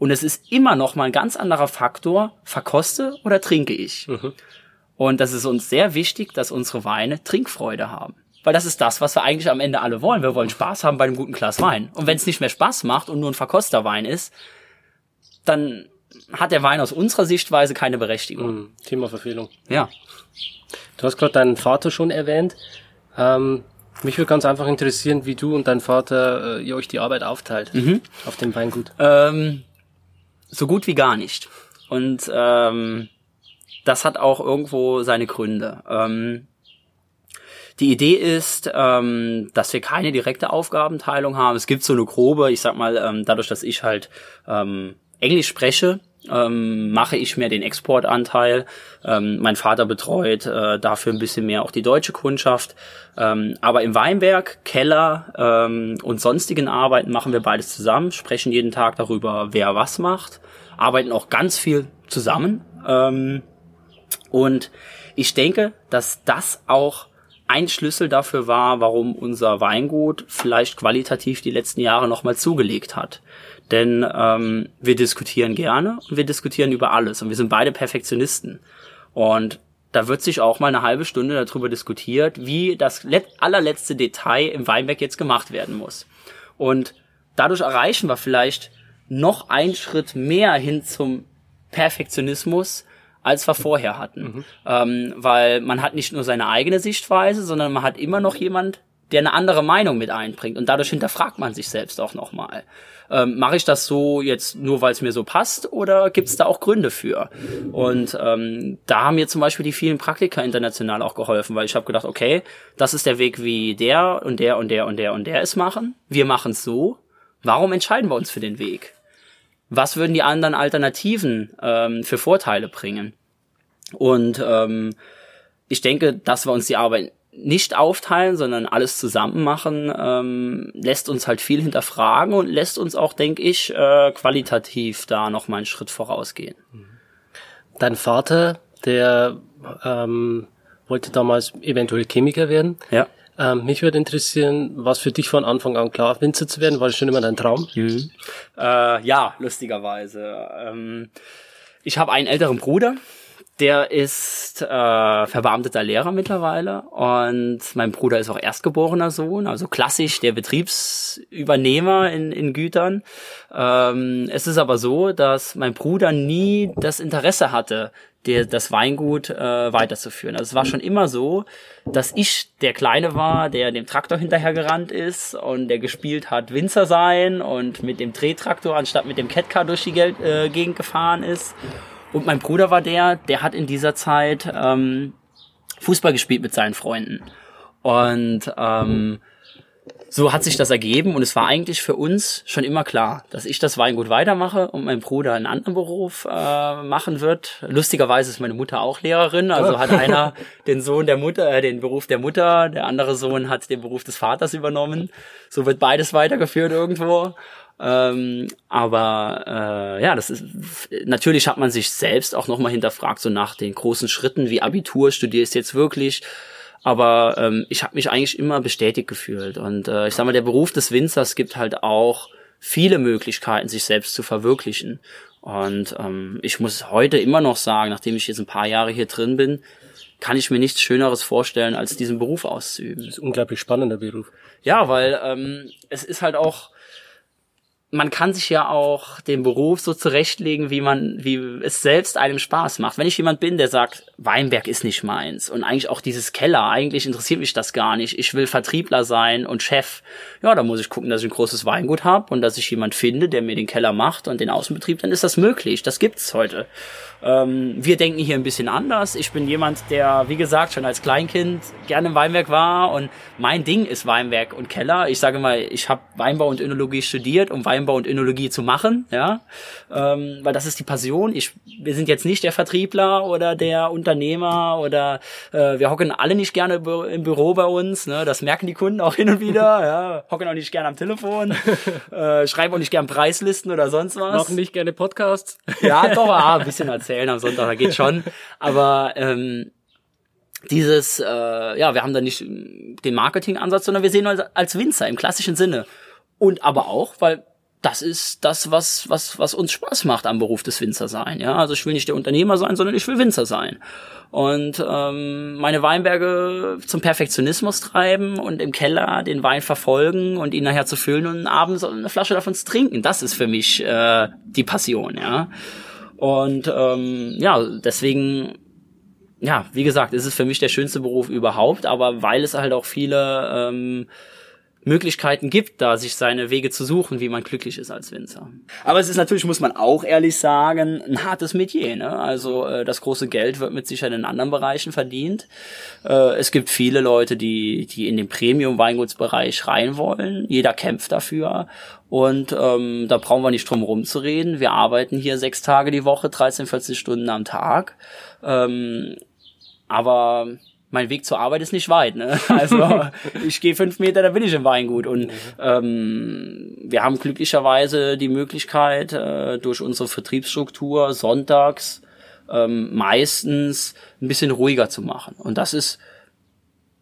[SPEAKER 2] Und es ist immer noch mal ein ganz anderer Faktor, verkoste oder trinke ich. Mhm. Und das ist uns sehr wichtig, dass unsere Weine Trinkfreude haben. Weil das ist das, was wir eigentlich am Ende alle wollen. Wir wollen Spaß haben bei einem guten Glas Wein. Und wenn es nicht mehr Spaß macht und nur ein Verkosterwein ist, dann hat der Wein aus unserer Sichtweise keine Berechtigung.
[SPEAKER 1] Mhm. Thema Verfehlung.
[SPEAKER 2] Ja.
[SPEAKER 1] Du hast gerade deinen Vater schon erwähnt. Ähm, mich würde ganz einfach interessieren, wie du und dein Vater äh, ihr euch die Arbeit aufteilt auf dem Weingut.
[SPEAKER 2] Ähm, so gut wie gar nicht. Und ähm, das hat auch irgendwo seine Gründe. Ähm, die Idee ist, ähm, dass wir keine direkte Aufgabenteilung haben. Es gibt so eine grobe, ich sag mal, ähm, dadurch, dass ich halt ähm, Englisch spreche, ähm, mache ich mehr den Exportanteil. Ähm, mein Vater betreut äh, dafür ein bisschen mehr auch die deutsche Kundschaft. Ähm, aber im Weinberg, Keller ähm, und sonstigen Arbeiten machen wir beides zusammen, sprechen jeden Tag darüber, wer was macht, arbeiten auch ganz viel zusammen. Ähm, und ich denke, dass das auch ein Schlüssel dafür war, warum unser Weingut vielleicht qualitativ die letzten Jahre nochmal zugelegt hat. Denn ähm, wir diskutieren gerne und wir diskutieren über alles und wir sind beide Perfektionisten. Und da wird sich auch mal eine halbe Stunde darüber diskutiert, wie das allerletzte Detail im Weinberg jetzt gemacht werden muss. Und dadurch erreichen wir vielleicht noch einen Schritt mehr hin zum Perfektionismus, als wir vorher hatten. Mhm. Ähm, weil man hat nicht nur seine eigene Sichtweise, sondern man hat immer noch jemand, der eine andere Meinung mit einbringt. Und dadurch hinterfragt man sich selbst auch nochmal. Ähm, Mache ich das so jetzt nur, weil es mir so passt oder gibt es da auch Gründe für? Und ähm, da haben mir zum Beispiel die vielen Praktika international auch geholfen, weil ich habe gedacht, okay, das ist der Weg, wie der und der und der und der und der es machen. Wir machen es so. Warum entscheiden wir uns für den Weg? was würden die anderen Alternativen ähm, für Vorteile bringen? Und ähm, ich denke, dass wir uns die Arbeit nicht aufteilen, sondern alles zusammen machen, ähm, lässt uns halt viel hinterfragen und lässt uns auch, denke ich, äh, qualitativ da noch mal einen Schritt vorausgehen.
[SPEAKER 1] Dein Vater, der ähm, wollte damals eventuell Chemiker werden.
[SPEAKER 2] Ja.
[SPEAKER 1] Ähm, mich würde interessieren, was für dich von Anfang an klar, Winzer zu werden. War das schon immer dein Traum?
[SPEAKER 2] Mhm. Äh, ja, lustigerweise. Ähm, ich habe einen älteren Bruder, der ist äh, verbeamteter Lehrer mittlerweile und mein Bruder ist auch erstgeborener Sohn, also klassisch der Betriebsübernehmer in, in Gütern. Ähm, es ist aber so, dass mein Bruder nie das Interesse hatte, der, das Weingut äh, weiterzuführen. Also es war schon immer so, dass ich der Kleine war, der dem Traktor hinterhergerannt ist und der gespielt hat Winzer sein und mit dem Drehtraktor anstatt mit dem Catcar durch die Gel äh, Gegend gefahren ist. Und mein Bruder war der, der hat in dieser Zeit ähm, Fußball gespielt mit seinen Freunden. Und ähm, so hat sich das ergeben und es war eigentlich für uns schon immer klar, dass ich das Weingut weitermache und mein Bruder einen anderen Beruf äh, machen wird. Lustigerweise ist meine Mutter auch Lehrerin, also hat [laughs] einer den Sohn der Mutter, äh, den Beruf der Mutter, der andere Sohn hat den Beruf des Vaters übernommen. So wird beides weitergeführt irgendwo. Ähm, aber äh, ja, das ist natürlich hat man sich selbst auch nochmal hinterfragt, so nach den großen Schritten wie Abitur, studierst jetzt wirklich aber ähm, ich habe mich eigentlich immer bestätigt gefühlt. Und äh, ich sag mal, der Beruf des Winzers gibt halt auch viele Möglichkeiten, sich selbst zu verwirklichen. Und ähm, ich muss heute immer noch sagen, nachdem ich jetzt ein paar Jahre hier drin bin, kann ich mir nichts Schöneres vorstellen, als diesen Beruf auszuüben.
[SPEAKER 1] Das ist ein unglaublich spannender Beruf.
[SPEAKER 2] Ja, weil ähm, es ist halt auch man kann sich ja auch den Beruf so zurechtlegen, wie man, wie es selbst einem Spaß macht. Wenn ich jemand bin, der sagt, Weinberg ist nicht meins und eigentlich auch dieses Keller, eigentlich interessiert mich das gar nicht. Ich will Vertriebler sein und Chef. Ja, da muss ich gucken, dass ich ein großes Weingut habe und dass ich jemand finde, der mir den Keller macht und den Außenbetrieb, dann ist das möglich. Das gibt's heute. Ähm, wir denken hier ein bisschen anders. Ich bin jemand, der, wie gesagt, schon als Kleinkind gerne im Weinberg war und mein Ding ist Weinberg und Keller. Ich sage mal, ich habe Weinbau und Önologie studiert, um Weinbau und Önologie zu machen, ja, ähm, weil das ist die Passion. Ich, wir sind jetzt nicht der Vertriebler oder der Unternehmer oder äh, wir hocken alle nicht gerne im Büro bei uns. Ne? Das merken die Kunden auch hin und wieder. [laughs] ja, hocken auch nicht gerne am Telefon, äh, schreiben auch nicht gerne Preislisten oder sonst was.
[SPEAKER 1] Machen nicht gerne Podcasts.
[SPEAKER 2] Ja, doch, ah, ein bisschen [laughs] als erzählen am Sonntag, da geht schon. Aber ähm, dieses, äh, ja, wir haben da nicht den Marketingansatz, sondern wir sehen uns als Winzer im klassischen Sinne. Und aber auch, weil das ist das, was, was, was uns Spaß macht am Beruf des Winzer sein. Ja, also ich will nicht der Unternehmer sein, sondern ich will Winzer sein. Und ähm, meine Weinberge zum Perfektionismus treiben und im Keller den Wein verfolgen und ihn nachher zu füllen und abends eine Flasche davon zu trinken. Das ist für mich äh, die Passion, ja. Und ähm, ja, deswegen ja, wie gesagt, ist es für mich der schönste Beruf überhaupt, aber weil es halt auch viele ähm, Möglichkeiten gibt, da sich seine Wege zu suchen, wie man glücklich ist als Winzer. Aber es ist natürlich, muss man auch ehrlich sagen, ein hartes Metier. Ne? Also äh, das große Geld wird mit Sicherheit in anderen Bereichen verdient. Äh, es gibt viele Leute, die, die in den Premium-Weingutsbereich rein wollen. Jeder kämpft dafür. Und ähm, da brauchen wir nicht drum rumzureden. Wir arbeiten hier sechs Tage die Woche, 13, 14 Stunden am Tag. Ähm, aber mein Weg zur Arbeit ist nicht weit. Ne? [laughs] Also [laughs] ich gehe fünf Meter, da bin ich im Weingut. Und mhm. ähm, wir haben glücklicherweise die Möglichkeit, äh, durch unsere Vertriebsstruktur sonntags ähm, meistens ein bisschen ruhiger zu machen. Und das ist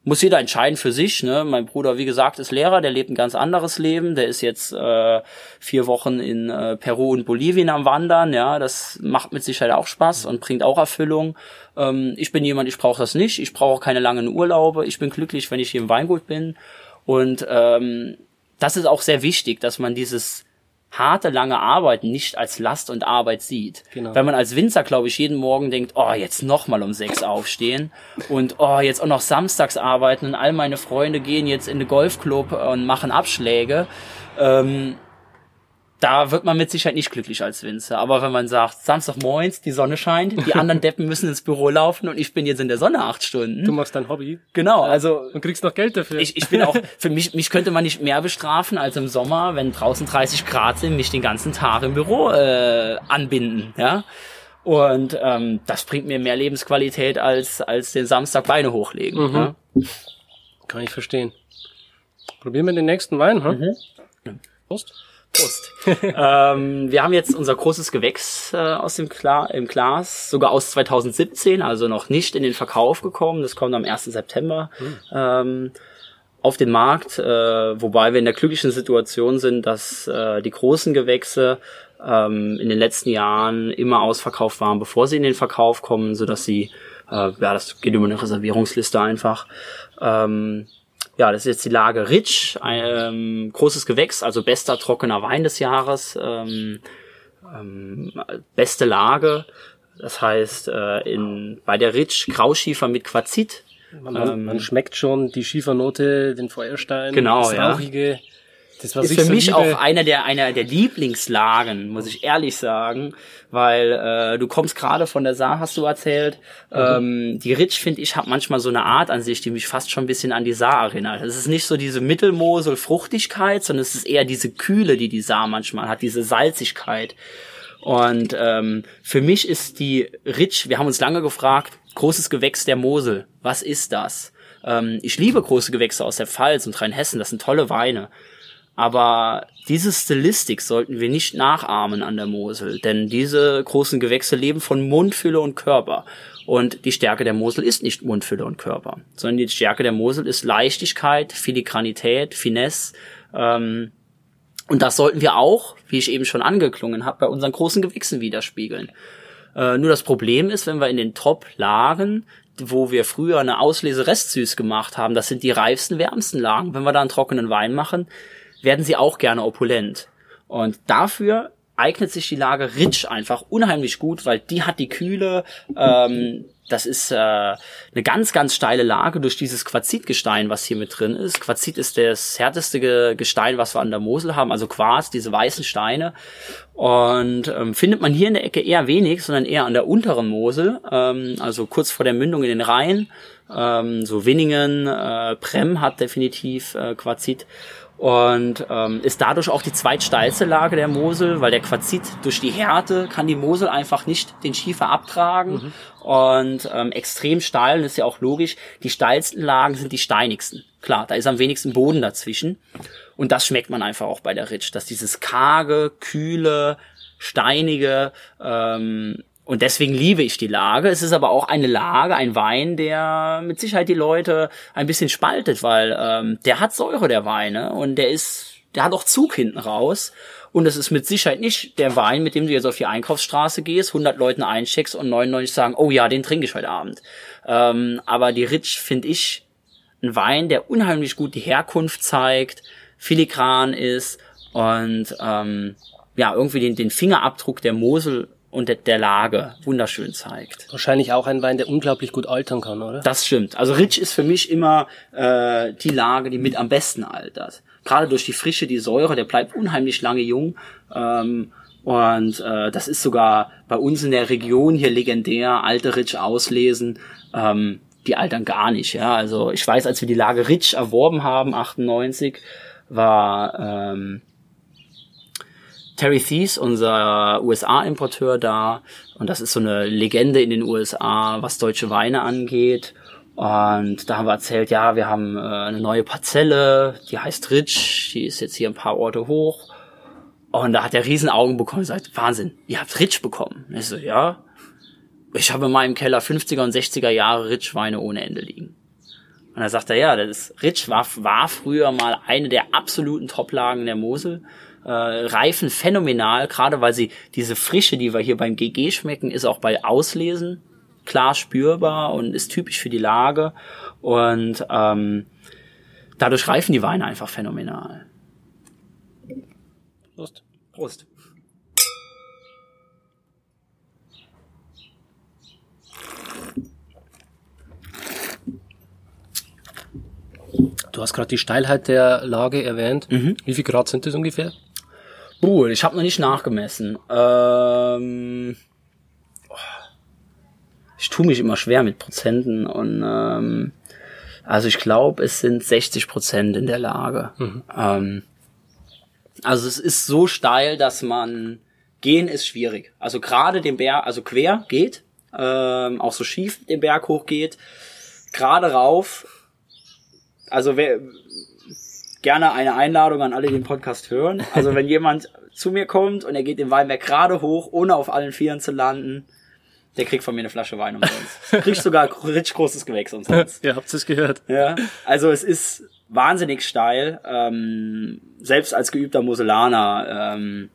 [SPEAKER 2] muss jeder entscheiden für sich. Ne? Mein Bruder, wie gesagt, ist Lehrer, der lebt ein ganz anderes Leben. Der ist jetzt äh, vier Wochen in äh, Peru und Bolivien am Wandern. Ja, das macht mit Sicherheit auch Spaß und bringt auch Erfüllung. Ähm, ich bin jemand, ich brauche das nicht. Ich brauche keine langen Urlaube. Ich bin glücklich, wenn ich hier im Weingut bin. Und ähm, das ist auch sehr wichtig, dass man dieses harte, lange Arbeit nicht als Last und Arbeit sieht. Genau. Wenn man als Winzer, glaube ich, jeden Morgen denkt, oh, jetzt nochmal um sechs aufstehen und oh, jetzt auch noch samstags arbeiten und all meine Freunde gehen jetzt in den Golfclub und machen Abschläge. Ähm, da wird man mit Sicherheit nicht glücklich als Winzer. Aber wenn man sagt, Samstagmorgens, die Sonne scheint, die anderen [laughs] Deppen müssen ins Büro laufen und ich bin jetzt in der Sonne acht Stunden.
[SPEAKER 1] Du machst dein Hobby.
[SPEAKER 2] Genau, also.
[SPEAKER 1] Und kriegst noch Geld dafür.
[SPEAKER 2] Ich, ich bin auch, [laughs] für mich, mich könnte man nicht mehr bestrafen als im Sommer, wenn draußen 30 Grad sind, mich den ganzen Tag im Büro äh, anbinden, ja. Und ähm, das bringt mir mehr Lebensqualität als, als den Samstag Beine hochlegen. Mhm. Ja?
[SPEAKER 1] Kann ich verstehen. Probieren wir den nächsten Wein, hm? Mhm.
[SPEAKER 2] Prost. Prost. [laughs] ähm, wir haben jetzt unser großes Gewächs äh, aus dem Gla im Glas, sogar aus 2017, also noch nicht in den Verkauf gekommen. Das kommt am 1. September mhm. ähm, auf den Markt, äh, wobei wir in der glücklichen Situation sind, dass äh, die großen Gewächse ähm, in den letzten Jahren immer ausverkauft waren, bevor sie in den Verkauf kommen, so dass sie, äh, ja, das geht über eine Reservierungsliste einfach. Ähm, ja, das ist jetzt die Lage Rich, ein ähm, großes Gewächs, also bester trockener Wein des Jahres, ähm, ähm, beste Lage. Das heißt, äh, in, bei der Rich Grauschiefer mit Quarzit.
[SPEAKER 1] Man, ähm, man schmeckt schon die Schiefernote, den Feuerstein,
[SPEAKER 2] genau, das Rauchige. Ja. Das ist für mich auch einer der einer der Lieblingslagen, muss ich ehrlich sagen, weil äh, du kommst gerade von der Saar, hast du erzählt. Mhm. Ähm, die Ritsch finde ich hat manchmal so eine Art an sich, die mich fast schon ein bisschen an die Saar erinnert. Es ist nicht so diese Mittelmosel Fruchtigkeit, sondern es ist eher diese Kühle, die die Saar manchmal hat, diese Salzigkeit. Und ähm, für mich ist die Ritsch, wir haben uns lange gefragt, großes Gewächs der Mosel, was ist das? Ähm, ich liebe große Gewächse aus der Pfalz und Rheinhessen, das sind tolle Weine. Aber diese Stilistik sollten wir nicht nachahmen an der Mosel, denn diese großen Gewächse leben von Mundfülle und Körper. Und die Stärke der Mosel ist nicht Mundfülle und Körper, sondern die Stärke der Mosel ist Leichtigkeit, Filigranität, Finesse. Ähm, und das sollten wir auch, wie ich eben schon angeklungen habe, bei unseren großen Gewächsen widerspiegeln. Äh, nur das Problem ist, wenn wir in den Top-Lagen wo wir früher eine Auslese Restsüß gemacht haben, das sind die reifsten, wärmsten Lagen. Wenn wir da einen trockenen Wein machen, werden sie auch gerne opulent. Und dafür eignet sich die Lage Ritsch einfach unheimlich gut, weil die hat die Kühle. Ähm, das ist äh, eine ganz, ganz steile Lage durch dieses Quarzitgestein, was hier mit drin ist. Quarzit ist das härteste Gestein, was wir an der Mosel haben, also Quarz, diese weißen Steine. Und ähm, findet man hier in der Ecke eher wenig, sondern eher an der unteren Mosel, ähm, also kurz vor der Mündung in den Rhein. Ähm, so Winningen, äh, Prem hat definitiv äh, Quarzit und ähm, ist dadurch auch die zweitsteilste Lage der Mosel, weil der Quarzit durch die Härte kann die Mosel einfach nicht den Schiefer abtragen mhm. und ähm, extrem steil, das ist ja auch logisch, die steilsten Lagen sind die steinigsten. Klar, da ist am wenigsten Boden dazwischen und das schmeckt man einfach auch bei der Ritsch, dass dieses karge, kühle, steinige ähm, und deswegen liebe ich die Lage. Es ist aber auch eine Lage, ein Wein, der mit Sicherheit die Leute ein bisschen spaltet, weil ähm, der hat Säure, der Wein, ne? und der ist der hat auch Zug hinten raus. Und es ist mit Sicherheit nicht der Wein, mit dem du jetzt auf die Einkaufsstraße gehst, 100 Leuten eincheckst und 99 sagen, oh ja, den trinke ich heute Abend. Ähm, aber die Ritsch finde ich ein Wein, der unheimlich gut die Herkunft zeigt, filigran ist und ähm, ja, irgendwie den, den Fingerabdruck der Mosel und der, der Lage wunderschön zeigt.
[SPEAKER 1] Wahrscheinlich auch ein Wein, der unglaublich gut altern kann, oder?
[SPEAKER 2] Das stimmt. Also Ritsch ist für mich immer äh, die Lage, die mit am besten altert. Gerade durch die Frische, die Säure, der bleibt unheimlich lange jung. Ähm, und äh, das ist sogar bei uns in der Region hier legendär, alte Ritsch auslesen. Ähm, die altern gar nicht, ja. Also ich weiß, als wir die Lage Ritsch erworben haben, 98, war ähm, Terry Thies, unser USA-Importeur da. Und das ist so eine Legende in den USA, was deutsche Weine angeht. Und da haben wir erzählt, ja, wir haben äh, eine neue Parzelle, die heißt Ritsch, die ist jetzt hier ein paar Orte hoch. Und da hat er Riesenaugen bekommen und sagt, Wahnsinn, ihr habt Ritsch bekommen. ich so, ja. Ich habe in meinem Keller 50er und 60er Jahre Ritsch-Weine ohne Ende liegen. Und da sagt er, ja, das ist, Ritsch war, war früher mal eine der absoluten Toplagen der Mosel äh, reifen phänomenal, gerade weil sie diese Frische, die wir hier beim GG schmecken, ist auch bei Auslesen klar spürbar und ist typisch für die Lage. Und ähm, dadurch reifen die Weine einfach phänomenal.
[SPEAKER 1] Prost.
[SPEAKER 2] Prost.
[SPEAKER 1] Du hast gerade die Steilheit der Lage erwähnt.
[SPEAKER 2] Mhm.
[SPEAKER 1] Wie viel Grad sind das ungefähr?
[SPEAKER 2] Buh, ich habe noch nicht nachgemessen. Ähm, ich tue mich immer schwer mit Prozenten und ähm, also ich glaube, es sind 60 Prozent in der Lage.
[SPEAKER 1] Mhm.
[SPEAKER 2] Ähm, also es ist so steil, dass man gehen ist schwierig. Also gerade den Berg, also quer geht, ähm, auch so schief den Berg hoch geht, gerade rauf. Also wer, gerne eine Einladung an alle, die den Podcast hören. Also wenn jemand zu mir kommt und er geht den Weinberg gerade hoch, ohne auf allen Vieren zu landen, der kriegt von mir eine Flasche Wein umsonst. Kriegst sogar richtig großes Gewächs umsonst.
[SPEAKER 1] Ihr habt es gehört.
[SPEAKER 2] Ja, also es ist wahnsinnig steil. Ähm, selbst als geübter Moselaner ähm,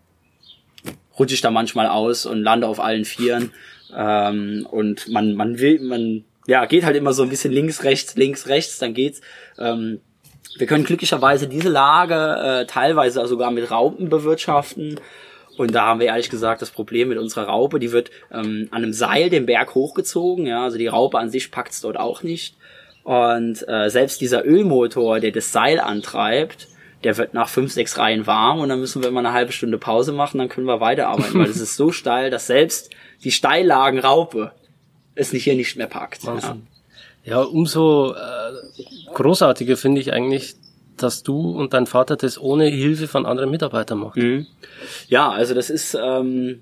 [SPEAKER 2] rutsche ich da manchmal aus und lande auf allen Vieren. Ähm, und man, man will, man, ja, geht halt immer so ein bisschen links, rechts, links, rechts, dann geht's. Ähm, wir können glücklicherweise diese Lage äh, teilweise sogar mit Raupen bewirtschaften. Und da haben wir ehrlich gesagt das Problem mit unserer Raupe, die wird ähm, an einem Seil den Berg hochgezogen, ja, also die Raupe an sich packt's dort auch nicht. Und äh, selbst dieser Ölmotor, der das Seil antreibt, der wird nach fünf, sechs Reihen warm und dann müssen wir immer eine halbe Stunde Pause machen, dann können wir weiterarbeiten, weil es ist so steil, dass selbst die Steillagen Raupe es nicht hier nicht mehr packt. Ja.
[SPEAKER 1] Ja, umso äh, großartiger finde ich eigentlich, dass du und dein Vater das ohne Hilfe von anderen Mitarbeitern macht.
[SPEAKER 2] Mhm. Ja, also das ist ähm,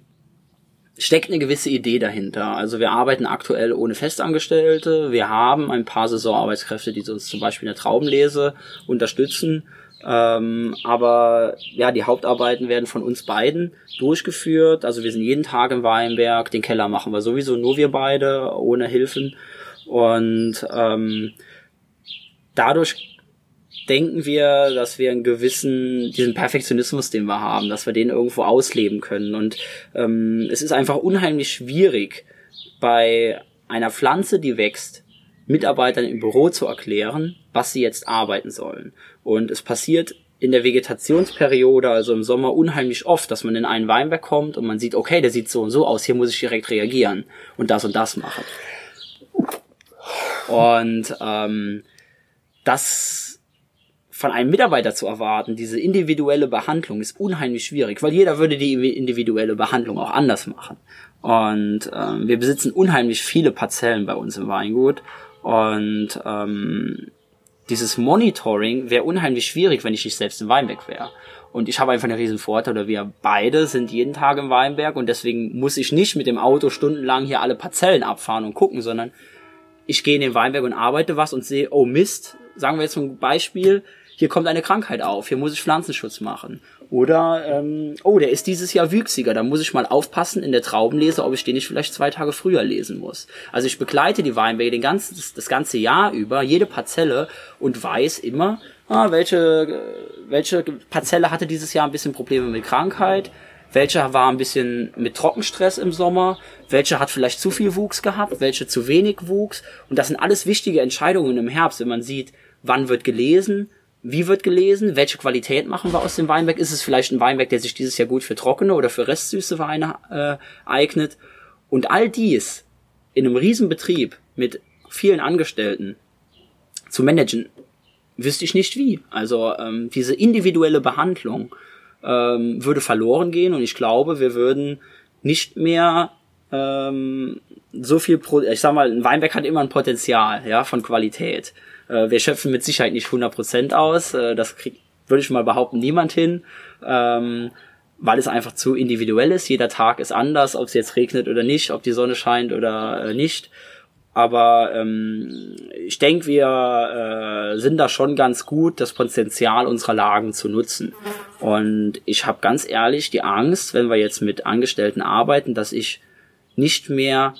[SPEAKER 2] steckt eine gewisse Idee dahinter. Also wir arbeiten aktuell ohne Festangestellte. Wir haben ein paar Saisonarbeitskräfte, die uns zum Beispiel in der Traubenlese unterstützen. Ähm, aber ja, die Hauptarbeiten werden von uns beiden durchgeführt. Also wir sind jeden Tag im Weinberg. Den Keller machen wir sowieso nur wir beide, ohne Hilfen. Und ähm, dadurch denken wir, dass wir einen gewissen, diesen Perfektionismus, den wir haben, dass wir den irgendwo ausleben können. Und ähm, es ist einfach unheimlich schwierig, bei einer Pflanze, die wächst, Mitarbeitern im Büro zu erklären, was sie jetzt arbeiten sollen. Und es passiert in der Vegetationsperiode, also im Sommer, unheimlich oft, dass man in einen Weinberg kommt und man sieht, okay, der sieht so und so aus, hier muss ich direkt reagieren und das und das machen. Und ähm, das von einem Mitarbeiter zu erwarten, diese individuelle Behandlung, ist unheimlich schwierig, weil jeder würde die individuelle Behandlung auch anders machen. Und ähm, wir besitzen unheimlich viele Parzellen bei uns im Weingut. Und ähm, dieses Monitoring wäre unheimlich schwierig, wenn ich nicht selbst im Weinberg wäre. Und ich habe einfach einen riesen Vorteil, oder wir beide sind jeden Tag im Weinberg und deswegen muss ich nicht mit dem Auto stundenlang hier alle Parzellen abfahren und gucken, sondern ich gehe in den Weinberg und arbeite was und sehe, oh Mist, sagen wir jetzt zum Beispiel, hier kommt eine Krankheit auf, hier muss ich Pflanzenschutz machen. Oder, ähm, oh, der ist dieses Jahr wüchsiger, da muss ich mal aufpassen in der Traubenlese, ob ich den nicht vielleicht zwei Tage früher lesen muss. Also ich begleite die Weinberge den ganzen, das, das ganze Jahr über, jede Parzelle und weiß immer, ah, welche, welche Parzelle hatte dieses Jahr ein bisschen Probleme mit Krankheit, welche war ein bisschen mit Trockenstress im Sommer, welche hat vielleicht zu viel Wuchs gehabt, welche zu wenig Wuchs. Und das sind alles wichtige Entscheidungen im Herbst, wenn man sieht, wann wird gelesen, wie wird gelesen, welche Qualität machen wir aus dem Weinberg. Ist es vielleicht ein Weinberg, der sich dieses Jahr gut für trockene oder für restsüße Weine äh, eignet. Und all dies in einem Riesenbetrieb mit vielen Angestellten zu managen, wüsste ich nicht wie. Also ähm, diese individuelle Behandlung ähm, würde verloren gehen und ich glaube, wir würden nicht mehr ähm, so viel, Pro ich sag mal, ein Weinberg hat immer ein Potenzial, ja, von Qualität. Äh, wir schöpfen mit Sicherheit nicht 100% aus, äh, das kriegt, würde ich mal behaupten, niemand hin, ähm, weil es einfach zu individuell ist. Jeder Tag ist anders, ob es jetzt regnet oder nicht, ob die Sonne scheint oder äh, nicht. Aber ähm, ich denke, wir äh, sind da schon ganz gut, das Potenzial unserer Lagen zu nutzen. Und ich habe ganz ehrlich die Angst, wenn wir jetzt mit Angestellten arbeiten, dass ich nicht mehr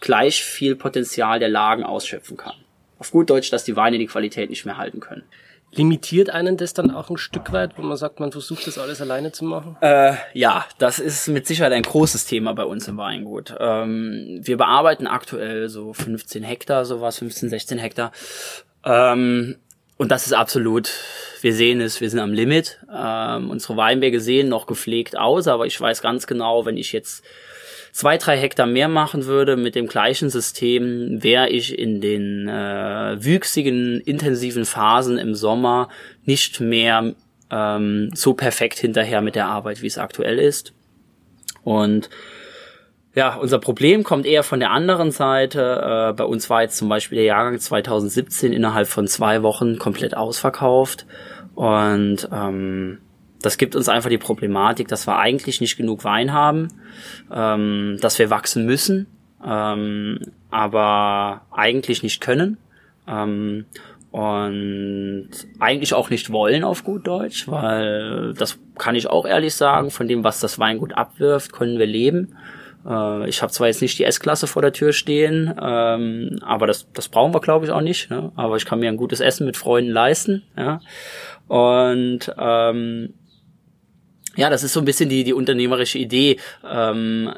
[SPEAKER 2] gleich viel Potenzial der Lagen ausschöpfen kann. Auf gut Deutsch, dass die Weine die Qualität nicht mehr halten können.
[SPEAKER 1] Limitiert einen das dann auch ein Stück weit, wo man sagt, man versucht das alles alleine zu machen?
[SPEAKER 2] Äh, ja, das ist mit Sicherheit ein großes Thema bei uns im Weingut. Ähm, wir bearbeiten aktuell so 15 Hektar, sowas, 15, 16 Hektar. Ähm, und das ist absolut, wir sehen es, wir sind am Limit. Ähm, unsere Weinberge sehen noch gepflegt aus, aber ich weiß ganz genau, wenn ich jetzt zwei, drei Hektar mehr machen würde mit dem gleichen System, wäre ich in den äh, wüchsigen, intensiven Phasen im Sommer nicht mehr ähm, so perfekt hinterher mit der Arbeit, wie es aktuell ist. Und ja, unser Problem kommt eher von der anderen Seite. Äh, bei uns war jetzt zum Beispiel der Jahrgang 2017 innerhalb von zwei Wochen komplett ausverkauft. Und ähm, das gibt uns einfach die Problematik, dass wir eigentlich nicht genug Wein haben, ähm, dass wir wachsen müssen, ähm, aber eigentlich nicht können. Ähm, und eigentlich auch nicht wollen auf gut Deutsch, weil das kann ich auch ehrlich sagen, von dem, was das Weingut abwirft, können wir leben. Äh, ich habe zwar jetzt nicht die S-Klasse vor der Tür stehen, ähm, aber das, das brauchen wir, glaube ich, auch nicht. Ne? Aber ich kann mir ein gutes Essen mit Freunden leisten. Ja? Und ähm, ja, das ist so ein bisschen die, die unternehmerische Idee, ähm,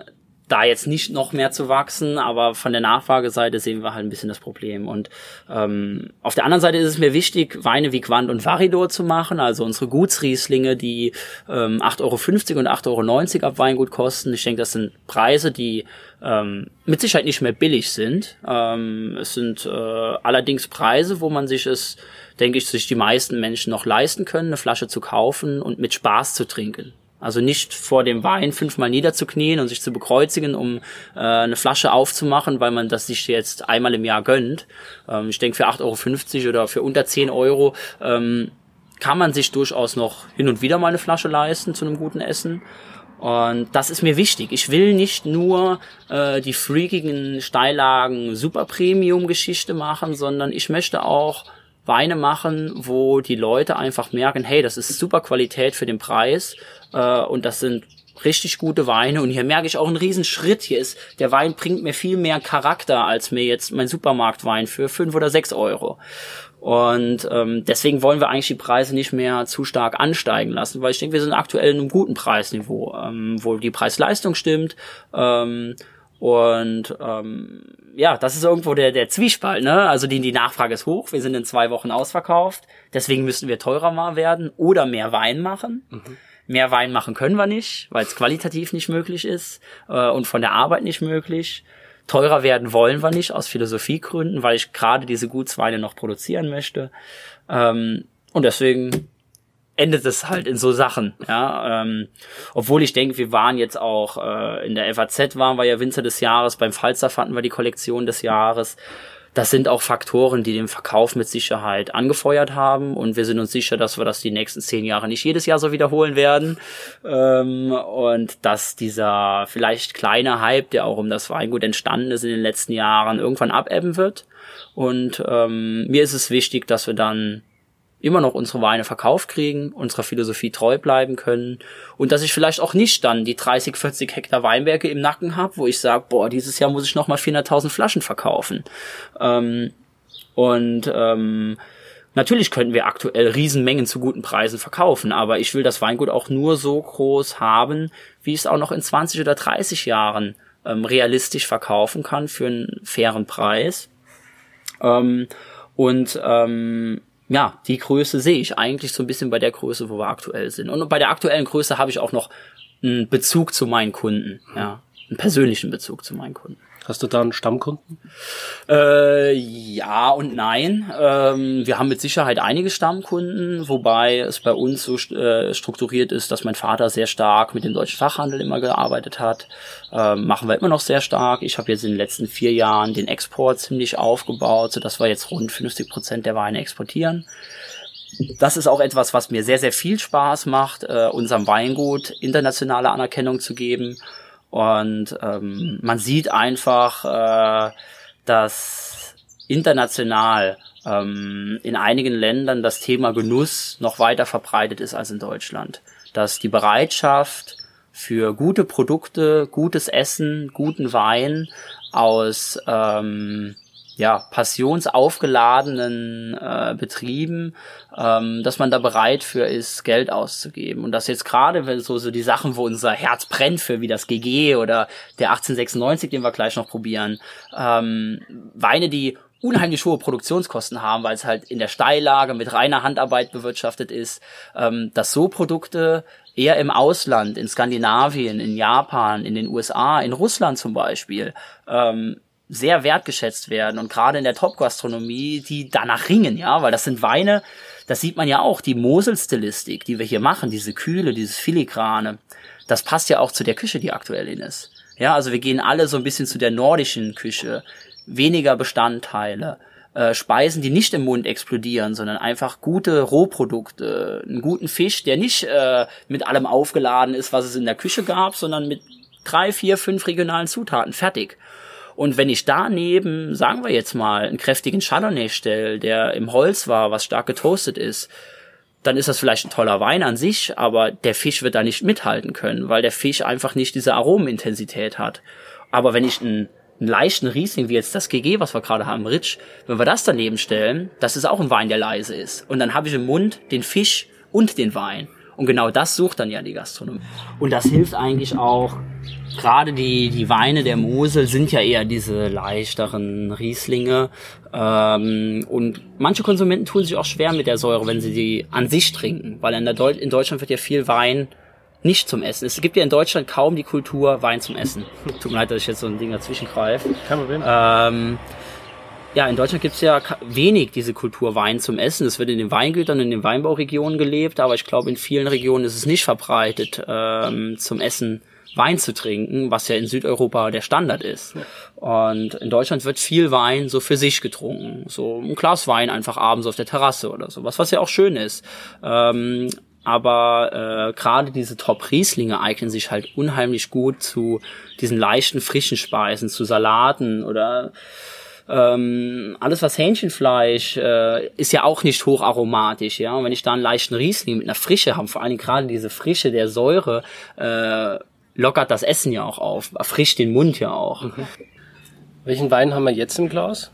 [SPEAKER 2] da jetzt nicht noch mehr zu wachsen, aber von der Nachfrageseite sehen wir halt ein bisschen das Problem. Und ähm, auf der anderen Seite ist es mir wichtig, Weine wie Quant und Varidor zu machen, also unsere Gutsrieslinge, die ähm, 8,50 Euro und 8,90 Euro ab Weingut kosten. Ich denke, das sind Preise, die ähm, mit Sicherheit nicht mehr billig sind. Ähm, es sind äh, allerdings Preise, wo man sich es denke ich, sich die meisten Menschen noch leisten können, eine Flasche zu kaufen und mit Spaß zu trinken. Also nicht vor dem Wein fünfmal niederzuknien und sich zu bekreuzigen, um äh, eine Flasche aufzumachen, weil man das sich jetzt einmal im Jahr gönnt. Ähm, ich denke, für 8,50 Euro oder für unter 10 Euro ähm, kann man sich durchaus noch hin und wieder mal eine Flasche leisten zu einem guten Essen. Und das ist mir wichtig. Ich will nicht nur äh, die freakigen Steillagen Super Premium Geschichte machen, sondern ich möchte auch Weine machen, wo die Leute einfach merken, hey, das ist super Qualität für den Preis äh, und das sind richtig gute Weine und hier merke ich auch einen riesen Schritt. Hier ist, der Wein bringt mir viel mehr Charakter als mir jetzt mein Supermarktwein für fünf oder sechs Euro. Und ähm, deswegen wollen wir eigentlich die Preise nicht mehr zu stark ansteigen lassen, weil ich denke, wir sind aktuell in einem guten Preisniveau, ähm, wo die Preis-Leistung stimmt. Ähm, und ähm, ja, das ist irgendwo der, der Zwiespalt, ne? Also die, die Nachfrage ist hoch, wir sind in zwei Wochen ausverkauft, deswegen müssen wir teurer mal werden oder mehr Wein machen. Mhm. Mehr Wein machen können wir nicht, weil es qualitativ nicht möglich ist äh, und von der Arbeit nicht möglich. Teurer werden wollen wir nicht aus Philosophiegründen, weil ich gerade diese Gutsweine noch produzieren möchte. Ähm, und deswegen endet es halt in so Sachen, ja. Ähm, obwohl ich denke, wir waren jetzt auch äh, in der FAZ waren wir ja Winzer des Jahres, beim Falstaff hatten wir die Kollektion des Jahres. Das sind auch Faktoren, die den Verkauf mit Sicherheit angefeuert haben und wir sind uns sicher, dass wir das die nächsten zehn Jahre nicht jedes Jahr so wiederholen werden ähm, und dass dieser vielleicht kleine Hype, der auch um das Weingut entstanden ist in den letzten Jahren, irgendwann abebben wird. Und ähm, mir ist es wichtig, dass wir dann immer noch unsere Weine verkauft kriegen, unserer Philosophie treu bleiben können und dass ich vielleicht auch nicht dann die 30, 40 Hektar Weinberge im Nacken habe, wo ich sage, boah, dieses Jahr muss ich nochmal 400.000 Flaschen verkaufen. Ähm, und ähm, natürlich könnten wir aktuell Riesenmengen zu guten Preisen verkaufen, aber ich will das Weingut auch nur so groß haben, wie es auch noch in 20 oder 30 Jahren ähm, realistisch verkaufen kann für einen fairen Preis. Ähm, und ähm, ja, die Größe sehe ich eigentlich so ein bisschen bei der Größe, wo wir aktuell sind. Und bei der aktuellen Größe habe ich auch noch einen Bezug zu meinen Kunden, ja, einen persönlichen Bezug zu meinen Kunden.
[SPEAKER 1] Hast du da einen Stammkunden?
[SPEAKER 2] Äh, ja und nein. Ähm, wir haben mit Sicherheit einige Stammkunden, wobei es bei uns so äh, strukturiert ist, dass mein Vater sehr stark mit dem deutschen Fachhandel immer gearbeitet hat. Ähm, machen wir immer noch sehr stark. Ich habe jetzt in den letzten vier Jahren den Export ziemlich aufgebaut, sodass wir jetzt rund 50 Prozent der Weine exportieren. Das ist auch etwas, was mir sehr, sehr viel Spaß macht, äh, unserem Weingut internationale Anerkennung zu geben und ähm, man sieht einfach, äh, dass international ähm, in einigen Ländern das Thema Genuss noch weiter verbreitet ist als in Deutschland. Dass die Bereitschaft für gute Produkte, gutes Essen, guten Wein aus ähm, ja, passionsaufgeladenen äh, Betrieben, ähm, dass man da bereit für ist, Geld auszugeben. Und das jetzt gerade, wenn so, so die Sachen, wo unser Herz brennt für, wie das GG oder der 1896, den wir gleich noch probieren, ähm, Weine, die unheimlich hohe Produktionskosten haben, weil es halt in der Steillage mit reiner Handarbeit bewirtschaftet ist, ähm, dass so Produkte eher im Ausland, in Skandinavien, in Japan, in den USA, in Russland zum Beispiel, ähm, sehr wertgeschätzt werden und gerade in der Top-Gastronomie, die danach ringen, ja, weil das sind Weine, das sieht man ja auch, die Mosel-Stilistik, die wir hier machen, diese Kühle, dieses Filigrane, das passt ja auch zu der Küche, die aktuell in ist. Ja, also wir gehen alle so ein bisschen zu der nordischen Küche, weniger Bestandteile, äh, Speisen, die nicht im Mund explodieren, sondern einfach gute Rohprodukte, einen guten Fisch, der nicht äh, mit allem aufgeladen ist, was es in der Küche gab, sondern mit drei, vier, fünf regionalen Zutaten fertig. Und wenn ich daneben, sagen wir jetzt mal, einen kräftigen Chardonnay stelle, der im Holz war, was stark getoastet ist, dann ist das vielleicht ein toller Wein an sich, aber der Fisch wird da nicht mithalten können, weil der Fisch einfach nicht diese Aromenintensität hat. Aber wenn ich einen, einen leichten Riesling, wie jetzt das GG, was wir gerade haben, Rich, wenn wir das daneben stellen, das ist auch ein Wein, der leise ist. Und dann habe ich im Mund den Fisch und den Wein. Und genau das sucht dann ja die Gastronomie. Und das hilft eigentlich auch, gerade die, die Weine der Mosel sind ja eher diese leichteren Rieslinge. Ähm, und manche Konsumenten tun sich auch schwer mit der Säure, wenn sie die an sich trinken. Weil in, der Deu in Deutschland wird ja viel Wein nicht zum Essen. Es gibt ja in Deutschland kaum die Kultur Wein zum Essen. [laughs] Tut mir leid, dass ich jetzt so ein Ding dazwischen greife. Kein Problem. Ähm, ja, in Deutschland gibt's ja wenig diese Kultur Wein zum Essen. Es wird in den Weingütern, in den Weinbauregionen gelebt, aber ich glaube, in vielen Regionen ist es nicht verbreitet, ähm, zum Essen Wein zu trinken, was ja in Südeuropa der Standard ist. Und in Deutschland wird viel Wein so für sich getrunken. So ein Glas Wein einfach abends auf der Terrasse oder sowas, was ja auch schön ist. Ähm, aber äh, gerade diese Top-Rieslinge eignen sich halt unheimlich gut zu diesen leichten, frischen Speisen, zu Salaten oder ähm, alles was Hähnchenfleisch äh, ist ja auch nicht hocharomatisch, ja. Und wenn ich da einen leichten Riesling mit einer Frische habe, vor allem gerade diese Frische der Säure, äh, lockert das Essen ja auch auf, erfrischt den Mund ja auch. Mhm.
[SPEAKER 1] Welchen Wein haben wir jetzt im Glas?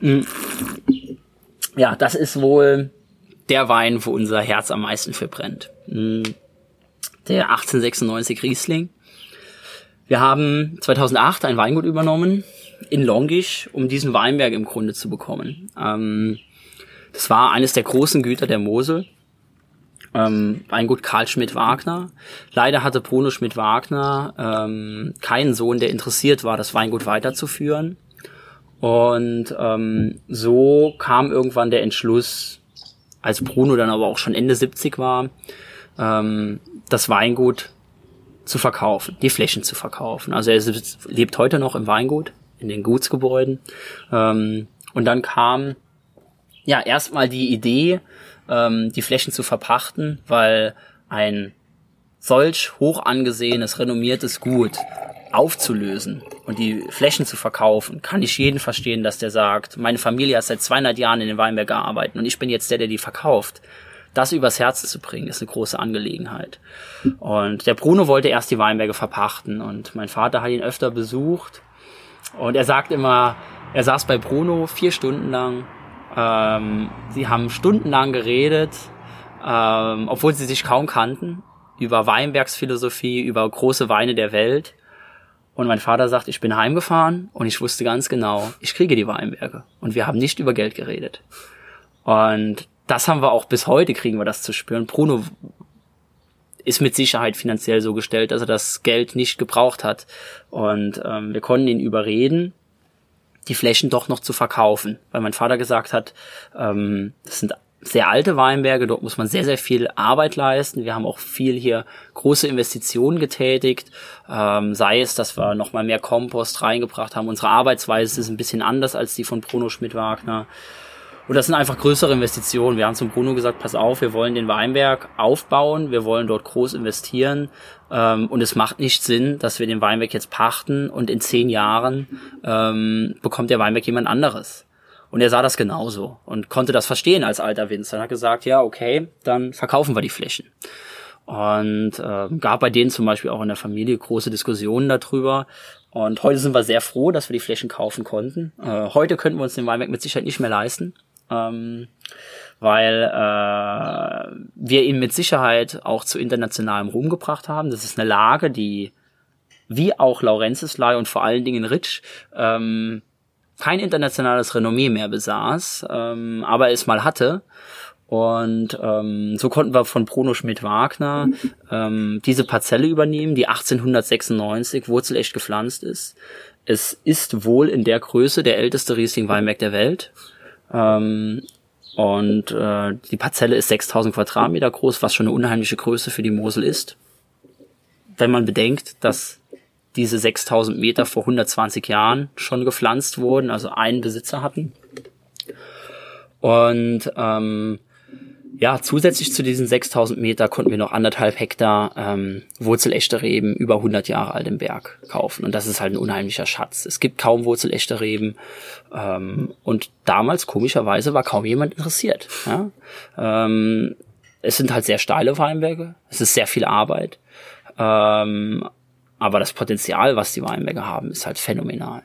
[SPEAKER 1] Mm.
[SPEAKER 2] Ja, das ist wohl der Wein, wo unser Herz am meisten verbrennt. Mm. Der 1896 Riesling. Wir haben 2008 ein Weingut übernommen in Longisch, um diesen Weinberg im Grunde zu bekommen. Ähm, das war eines der großen Güter der Mosel ähm, Weingut Karl Schmidt-Wagner. Leider hatte Bruno Schmidt-Wagner ähm, keinen Sohn, der interessiert war, das Weingut weiterzuführen. Und ähm, so kam irgendwann der Entschluss, als Bruno dann aber auch schon Ende 70 war, ähm, das Weingut zu verkaufen, die Flächen zu verkaufen. Also er lebt heute noch im Weingut, in den Gutsgebäuden. Ähm, und dann kam ja erstmal die Idee, ähm, die Flächen zu verpachten, weil ein solch hoch angesehenes, renommiertes Gut aufzulösen und die Flächen zu verkaufen, kann ich jeden verstehen, dass der sagt, meine Familie hat seit 200 Jahren in den Weinberg gearbeitet und ich bin jetzt der, der die verkauft. Das übers Herz zu bringen, ist eine große Angelegenheit. Und der Bruno wollte erst die Weinberge verpachten und mein Vater hat ihn öfter besucht und er sagt immer, er saß bei Bruno vier Stunden lang. Ähm, sie haben stundenlang geredet, ähm, obwohl sie sich kaum kannten, über Weinbergsphilosophie, über große Weine der Welt. Und mein Vater sagt, ich bin heimgefahren und ich wusste ganz genau, ich kriege die Weinberge. Und wir haben nicht über Geld geredet. Und das haben wir auch bis heute, kriegen wir das zu spüren. Bruno ist mit Sicherheit finanziell so gestellt, dass er das Geld nicht gebraucht hat. Und ähm, wir konnten ihn überreden, die Flächen doch noch zu verkaufen, weil mein Vater gesagt hat, ähm, das sind sehr alte Weinberge, dort muss man sehr, sehr viel Arbeit leisten. Wir haben auch viel hier große Investitionen getätigt, ähm, sei es, dass wir nochmal mehr Kompost reingebracht haben. Unsere Arbeitsweise ist ein bisschen anders als die von Bruno Schmidt-Wagner. Und das sind einfach größere Investitionen. Wir haben zum Bruno gesagt, pass auf, wir wollen den Weinberg aufbauen, wir wollen dort groß investieren. Ähm, und es macht nicht Sinn, dass wir den Weinberg jetzt pachten und in zehn Jahren ähm, bekommt der Weinberg jemand anderes. Und er sah das genauso und konnte das verstehen als alter Winzer. Er hat gesagt, ja, okay, dann verkaufen wir die Flächen. Und äh, gab bei denen zum Beispiel auch in der Familie große Diskussionen darüber. Und heute sind wir sehr froh, dass wir die Flächen kaufen konnten. Äh, heute könnten wir uns den Weinberg mit Sicherheit nicht mehr leisten, ähm, weil äh, wir ihn mit Sicherheit auch zu internationalem Ruhm gebracht haben. Das ist eine Lage, die wie auch Laurenzislei und vor allen Dingen Ritsch ähm, kein internationales Renommee mehr besaß, ähm, aber es mal hatte. Und ähm, so konnten wir von Bruno Schmidt-Wagner ähm, diese Parzelle übernehmen, die 1896 wurzelecht gepflanzt ist. Es ist wohl in der Größe der älteste Riesling-Weinberg der Welt. Ähm, und äh, die Parzelle ist 6000 Quadratmeter groß, was schon eine unheimliche Größe für die Mosel ist. Wenn man bedenkt, dass diese 6000 Meter vor 120 Jahren schon gepflanzt wurden, also einen Besitzer hatten. Und ähm, ja, zusätzlich zu diesen 6000 Meter konnten wir noch anderthalb Hektar ähm, wurzelechte Reben über 100 Jahre alt im Berg kaufen. Und das ist halt ein unheimlicher Schatz. Es gibt kaum wurzelechte Reben. Ähm, und damals, komischerweise, war kaum jemand interessiert. Ja? Ähm, es sind halt sehr steile Weinberge. Es ist sehr viel Arbeit. Ähm, aber das Potenzial, was die Weinberge haben, ist halt phänomenal.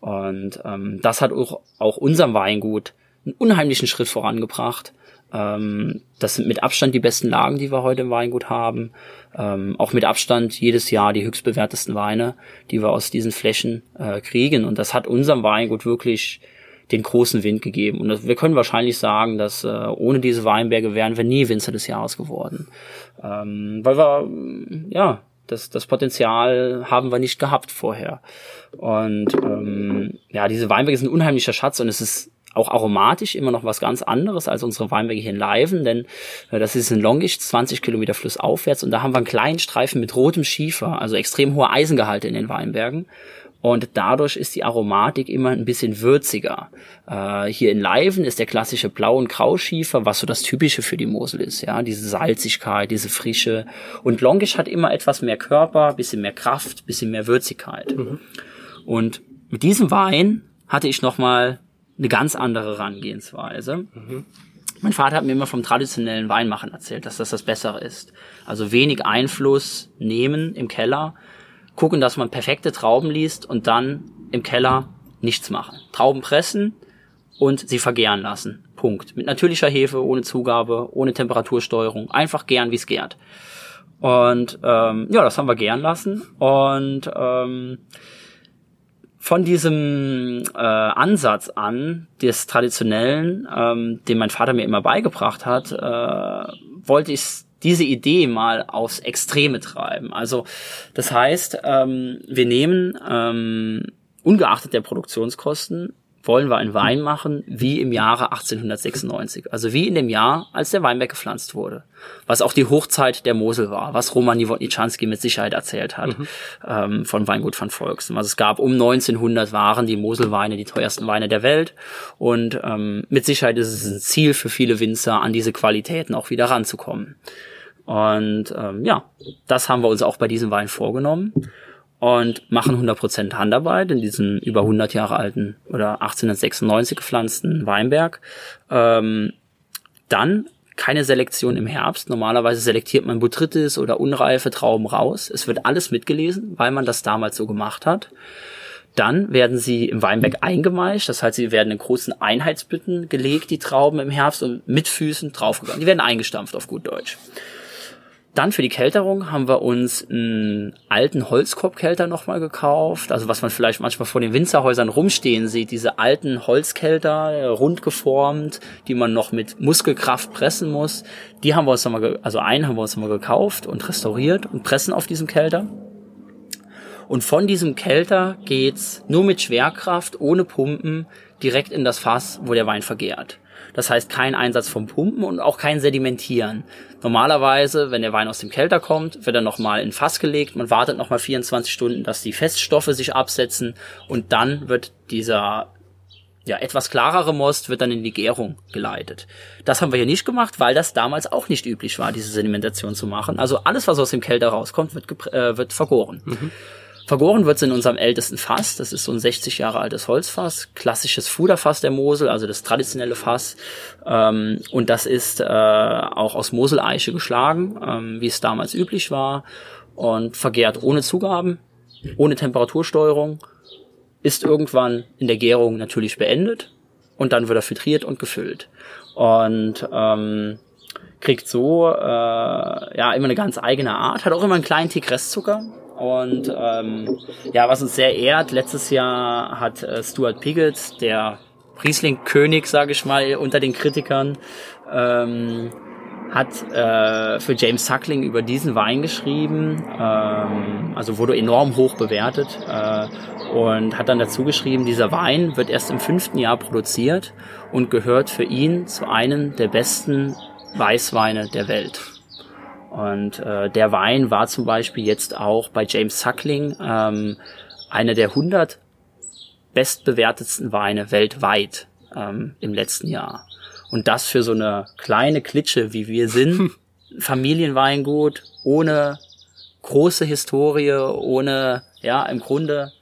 [SPEAKER 2] Und ähm, das hat auch, auch unserem Weingut einen unheimlichen Schritt vorangebracht. Ähm, das sind mit Abstand die besten Lagen, die wir heute im Weingut haben. Ähm, auch mit Abstand jedes Jahr die höchstbewertesten Weine, die wir aus diesen Flächen äh, kriegen. Und das hat unserem Weingut wirklich den großen Wind gegeben. Und wir können wahrscheinlich sagen, dass äh, ohne diese Weinberge wären wir nie Winzer des Jahres geworden. Ähm, weil wir, ja, das, das Potenzial haben wir nicht gehabt vorher. Und ähm, ja, diese Weinberge sind ein unheimlicher Schatz und es ist auch aromatisch immer noch was ganz anderes als unsere Weinberge hier in Leiven, denn äh, das ist in Longisch, 20 Kilometer flussaufwärts und da haben wir einen kleinen Streifen mit rotem Schiefer, also extrem hohe Eisengehalte in den Weinbergen. Und dadurch ist die Aromatik immer ein bisschen würziger. Äh, hier in Leiven ist der klassische Blau- und Grauschiefer, was so das Typische für die Mosel ist, ja, diese Salzigkeit, diese Frische. Und Longisch hat immer etwas mehr Körper, bisschen mehr Kraft, bisschen mehr Würzigkeit. Mhm. Und mit diesem Wein hatte ich nochmal eine ganz andere Herangehensweise. Mhm. Mein Vater hat mir immer vom traditionellen Weinmachen erzählt, dass das das Bessere ist. Also wenig Einfluss nehmen im Keller, gucken, dass man perfekte Trauben liest und dann im Keller nichts machen. Trauben pressen und sie vergären lassen. Punkt. Mit natürlicher Hefe, ohne Zugabe, ohne Temperatursteuerung. Einfach gern, wie es gärt. Und ähm, ja, das haben wir gern lassen. Und ähm, von diesem äh, Ansatz an, des traditionellen, ähm, den mein Vater mir immer beigebracht hat, äh, wollte ich diese Idee mal aufs Extreme treiben. Also das heißt, ähm, wir nehmen ähm, ungeachtet der Produktionskosten wollen wir einen Wein machen wie im Jahre 1896, also wie in dem Jahr, als der Weinberg gepflanzt wurde, was auch die Hochzeit der Mosel war, was Roman Niewodniczanski mit Sicherheit erzählt hat mhm. ähm, von Weingut van Volks. Also es gab um 1900 waren die Moselweine die teuersten Weine der Welt und ähm, mit Sicherheit ist es ein Ziel für viele Winzer, an diese Qualitäten auch wieder ranzukommen. Und ähm, ja, das haben wir uns auch bei diesem Wein vorgenommen. Und machen 100% Handarbeit in diesem über 100 Jahre alten oder 1896 gepflanzten Weinberg. Ähm, dann keine Selektion im Herbst. Normalerweise selektiert man Botrytis oder unreife Trauben raus. Es wird alles mitgelesen, weil man das damals so gemacht hat. Dann werden sie im Weinberg eingemeischt, das heißt, sie werden in großen Einheitsbütten gelegt, die Trauben im Herbst und mit Füßen draufgegangen. Die werden eingestampft auf gut Deutsch. Dann für die Kälterung haben wir uns einen alten Holzkorbkälter nochmal gekauft. Also was man vielleicht manchmal vor den Winzerhäusern rumstehen sieht. Diese alten Holzkälter, äh, rund geformt, die man noch mit Muskelkraft pressen muss. Die haben wir uns nochmal, also einen haben wir uns nochmal gekauft und restauriert und pressen auf diesem Kälter. Und von diesem Kälter geht's nur mit Schwerkraft, ohne Pumpen, direkt in das Fass, wo der Wein vergärt. Das heißt kein Einsatz von Pumpen und auch kein Sedimentieren. Normalerweise, wenn der Wein aus dem Kälter kommt, wird er nochmal in Fass gelegt. Man wartet nochmal 24 Stunden, dass die Feststoffe sich absetzen und dann wird dieser ja, etwas klarere Most wird dann in die Gärung geleitet. Das haben wir hier nicht gemacht, weil das damals auch nicht üblich war, diese Sedimentation zu machen. Also alles, was aus dem Kälter rauskommt, wird, äh, wird vergoren. Mhm. Vergoren wird es in unserem ältesten Fass. Das ist so ein 60 Jahre altes Holzfass, klassisches Fuderfass der Mosel, also das traditionelle Fass. Ähm, und das ist äh, auch aus Moseleiche geschlagen, ähm, wie es damals üblich war, und vergärt ohne Zugaben, ohne Temperatursteuerung, ist irgendwann in der Gärung natürlich beendet und dann wird er filtriert und gefüllt. Und ähm, kriegt so äh, ja immer eine ganz eigene Art, hat auch immer einen kleinen Tick Restzucker, und ähm, ja, was uns sehr ehrt, letztes Jahr hat äh, Stuart Piggott, der Riesling-König, sage ich mal, unter den Kritikern, ähm, hat äh, für James Suckling über diesen Wein geschrieben, ähm, also wurde enorm hoch bewertet äh, und hat dann dazu geschrieben, dieser Wein wird erst im fünften Jahr produziert und gehört für ihn zu einem der besten Weißweine der Welt. Und äh, der Wein war zum Beispiel jetzt auch bei James Suckling ähm, einer der 100 bestbewertetsten Weine weltweit ähm, im letzten Jahr. Und das für so eine kleine Klitsche, wie wir sind, [laughs] Familienweingut, ohne große Historie, ohne, ja, im Grunde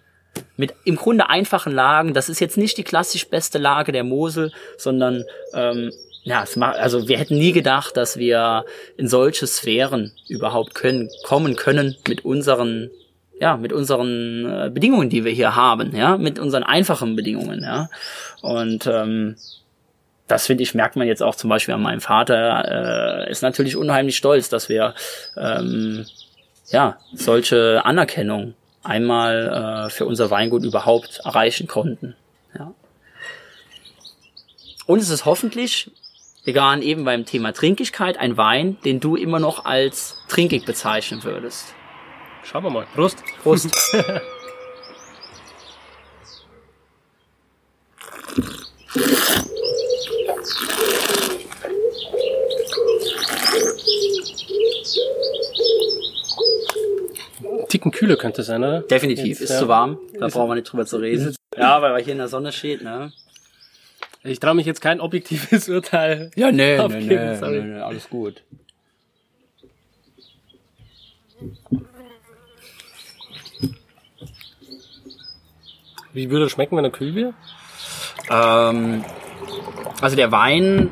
[SPEAKER 2] mit im Grunde einfachen Lagen. Das ist jetzt nicht die klassisch beste Lage der Mosel, sondern ähm, ja, es macht, also wir hätten nie gedacht, dass wir in solche Sphären überhaupt können, kommen können mit unseren, ja, mit unseren äh, Bedingungen, die wir hier haben, ja, mit unseren einfachen Bedingungen, ja. Und ähm, das finde ich, merkt man jetzt auch zum Beispiel an meinem Vater, äh, ist natürlich unheimlich stolz, dass wir ähm, ja solche Anerkennung einmal äh, für unser Weingut überhaupt erreichen konnten. Ja. Und es ist hoffentlich wir waren eben beim Thema Trinkigkeit, ein Wein, den du immer noch als trinkig bezeichnen würdest.
[SPEAKER 1] Schauen wir mal. Prost.
[SPEAKER 2] Prost. [laughs]
[SPEAKER 1] Ticken kühler könnte sein, oder?
[SPEAKER 2] Definitiv, Jetzt, ist ja. zu warm. Da brauchen wir nicht drüber zu reden. Ja, weil wir hier in der Sonne steht, ne?
[SPEAKER 1] Ich traue mich jetzt kein objektives [laughs] Urteil.
[SPEAKER 2] Ja, nee, nee, nee, nee, nee, alles gut.
[SPEAKER 1] Wie würde es schmecken, wenn er kühl wäre?
[SPEAKER 2] Ähm, also der Wein,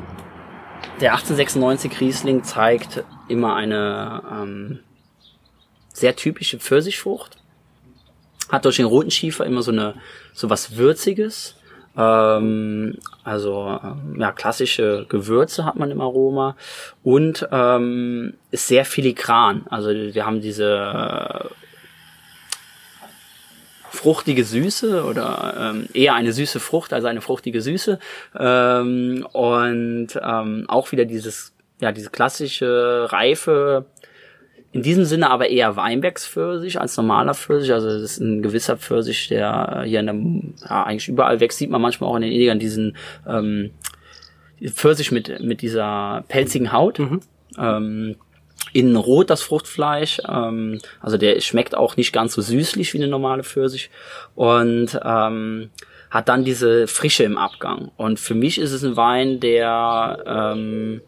[SPEAKER 2] der 1896 Riesling zeigt immer eine ähm, sehr typische Pfirsichfrucht. Hat durch den roten Schiefer immer so eine so was Würziges. Ähm, also ähm, ja, klassische Gewürze hat man im Aroma und ähm, ist sehr filigran. Also wir haben diese äh, fruchtige Süße oder ähm, eher eine süße Frucht als eine fruchtige Süße ähm, und ähm, auch wieder dieses ja diese klassische reife in diesem Sinne aber eher Weinbergspfirsich als normaler Pfirsich. Also das ist ein gewisser Pfirsich, der hier in der, ja, eigentlich überall wächst. Sieht man manchmal auch in den Edigern diesen ähm, Pfirsich mit, mit dieser pelzigen Haut. Mhm. Ähm, innen rot das Fruchtfleisch, ähm, also der schmeckt auch nicht ganz so süßlich wie eine normale Pfirsich und ähm, hat dann diese Frische im Abgang. Und für mich ist es ein Wein, der ähm,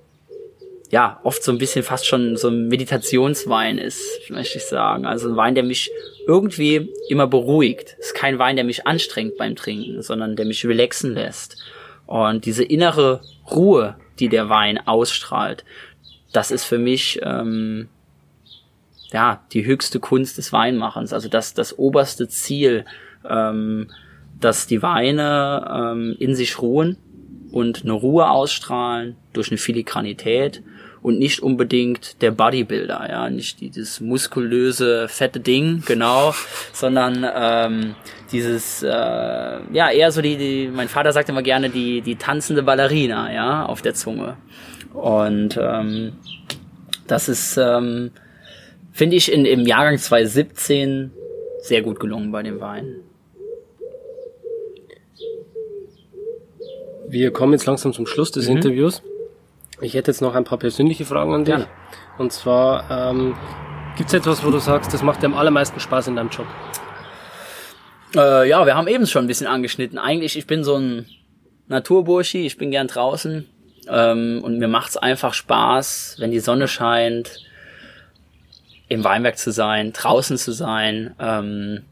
[SPEAKER 2] ja, oft so ein bisschen fast schon so ein Meditationswein ist, möchte ich sagen. Also ein Wein, der mich irgendwie immer beruhigt. Ist kein Wein, der mich anstrengt beim Trinken, sondern der mich relaxen lässt. Und diese innere Ruhe, die der Wein ausstrahlt, das ist für mich ähm, ja die höchste Kunst des Weinmachens. Also das das oberste Ziel, ähm, dass die Weine ähm, in sich ruhen und eine Ruhe ausstrahlen durch eine Filigranität und nicht unbedingt der Bodybuilder, ja, nicht dieses muskulöse, fette Ding, genau, [laughs] sondern ähm, dieses, äh, ja, eher so die, die, mein Vater sagt immer gerne, die, die tanzende Ballerina, ja, auf der Zunge. Und ähm, das ist, ähm, finde ich, in, im Jahrgang 2017 sehr gut gelungen bei dem Wein.
[SPEAKER 1] Wir kommen jetzt langsam zum Schluss des mhm. Interviews. Ich hätte jetzt noch ein paar persönliche Fragen an dich. Ja. Und zwar, ähm, gibt es etwas, wo du sagst, das macht dir am allermeisten Spaß in deinem Job?
[SPEAKER 2] Äh, ja, wir haben eben schon ein bisschen angeschnitten. Eigentlich, ich bin so ein Naturburschi, ich bin gern draußen. Ähm, und mir macht's einfach Spaß, wenn die Sonne scheint, im Weinberg zu sein, draußen zu sein, ähm,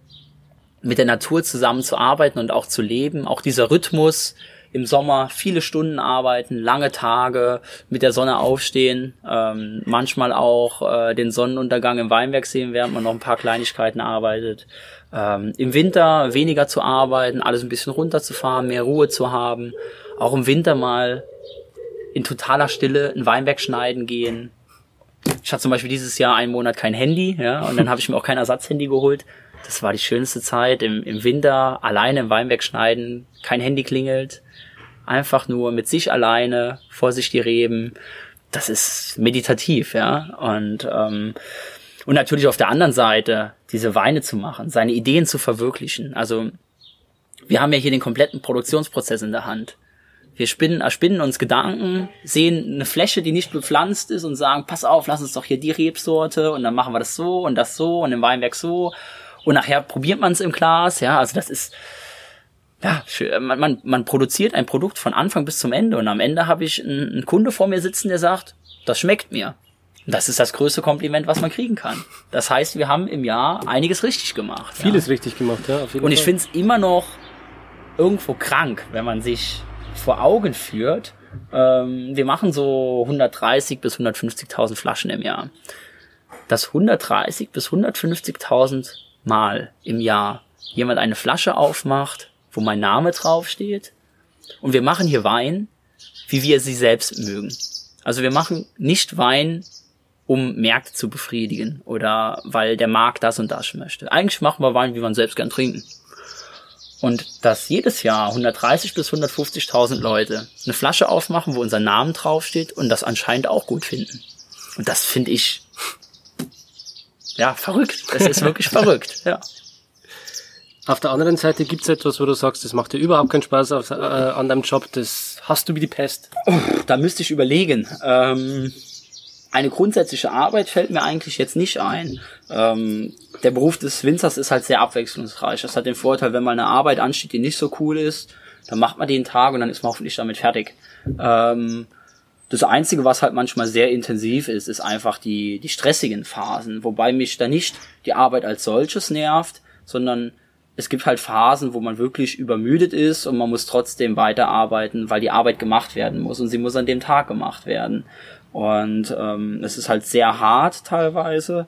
[SPEAKER 2] mit der Natur zusammenzuarbeiten und auch zu leben. Auch dieser Rhythmus, im Sommer viele Stunden arbeiten, lange Tage, mit der Sonne aufstehen, ähm, manchmal auch äh, den Sonnenuntergang im Weinberg sehen, während man noch ein paar Kleinigkeiten arbeitet. Ähm, Im Winter weniger zu arbeiten, alles ein bisschen runterzufahren, mehr Ruhe zu haben. Auch im Winter mal in totaler Stille ein Weinberg schneiden gehen. Ich hatte zum Beispiel dieses Jahr einen Monat kein Handy, ja, und dann habe ich mir auch kein Ersatzhandy geholt. Das war die schönste Zeit im, im Winter, alleine im Weinberg schneiden, kein Handy klingelt, einfach nur mit sich alleine, vor sich die Reben. Das ist meditativ, ja. Und, ähm, und natürlich auf der anderen Seite diese Weine zu machen, seine Ideen zu verwirklichen. Also wir haben ja hier den kompletten Produktionsprozess in der Hand. Wir spinnen, erspinnen uns Gedanken, sehen eine Fläche, die nicht bepflanzt ist und sagen, pass auf, lass uns doch hier die Rebsorte und dann machen wir das so und das so und im Weinberg so. Und nachher probiert man es im Glas, ja, also das ist, ja, man, man, man produziert ein Produkt von Anfang bis zum Ende und am Ende habe ich einen, einen Kunde vor mir sitzen, der sagt, das schmeckt mir. Das ist das größte Kompliment, was man kriegen kann. Das heißt, wir haben im Jahr einiges richtig gemacht.
[SPEAKER 1] Vieles ja. richtig gemacht, ja. Auf
[SPEAKER 2] jeden und ich finde es immer noch irgendwo krank, wenn man sich vor Augen führt. Ähm, wir machen so 130 bis 150.000 Flaschen im Jahr. Dass 130 bis 150.000 Mal im Jahr jemand eine Flasche aufmacht, wo mein Name draufsteht. Und wir machen hier Wein, wie wir sie selbst mögen. Also wir machen nicht Wein, um Märkte zu befriedigen oder weil der Markt das und das möchte. Eigentlich machen wir Wein, wie man selbst gern trinken. Und dass jedes Jahr 130 bis 150.000 Leute eine Flasche aufmachen, wo unser Name draufsteht und das anscheinend auch gut finden. Und das finde ich, ja, verrückt. Das ist wirklich [laughs] verrückt, ja.
[SPEAKER 1] Auf der anderen Seite gibt's etwas, wo du sagst, das macht dir überhaupt keinen Spaß auf, äh, an deinem Job, das hast du wie die Pest.
[SPEAKER 2] Da müsste ich überlegen. Ähm, eine grundsätzliche Arbeit fällt mir eigentlich jetzt nicht ein. Ähm, der Beruf des Winzers ist halt sehr abwechslungsreich. Das hat den Vorteil, wenn mal eine Arbeit ansteht, die nicht so cool ist, dann macht man den Tag und dann ist man hoffentlich damit fertig. Ähm, das Einzige, was halt manchmal sehr intensiv ist, ist einfach die, die stressigen Phasen, wobei mich da nicht die Arbeit als solches nervt, sondern es gibt halt Phasen, wo man wirklich übermüdet ist und man muss trotzdem weiterarbeiten, weil die Arbeit gemacht werden muss und sie muss an dem Tag gemacht werden. Und ähm, es ist halt sehr hart teilweise.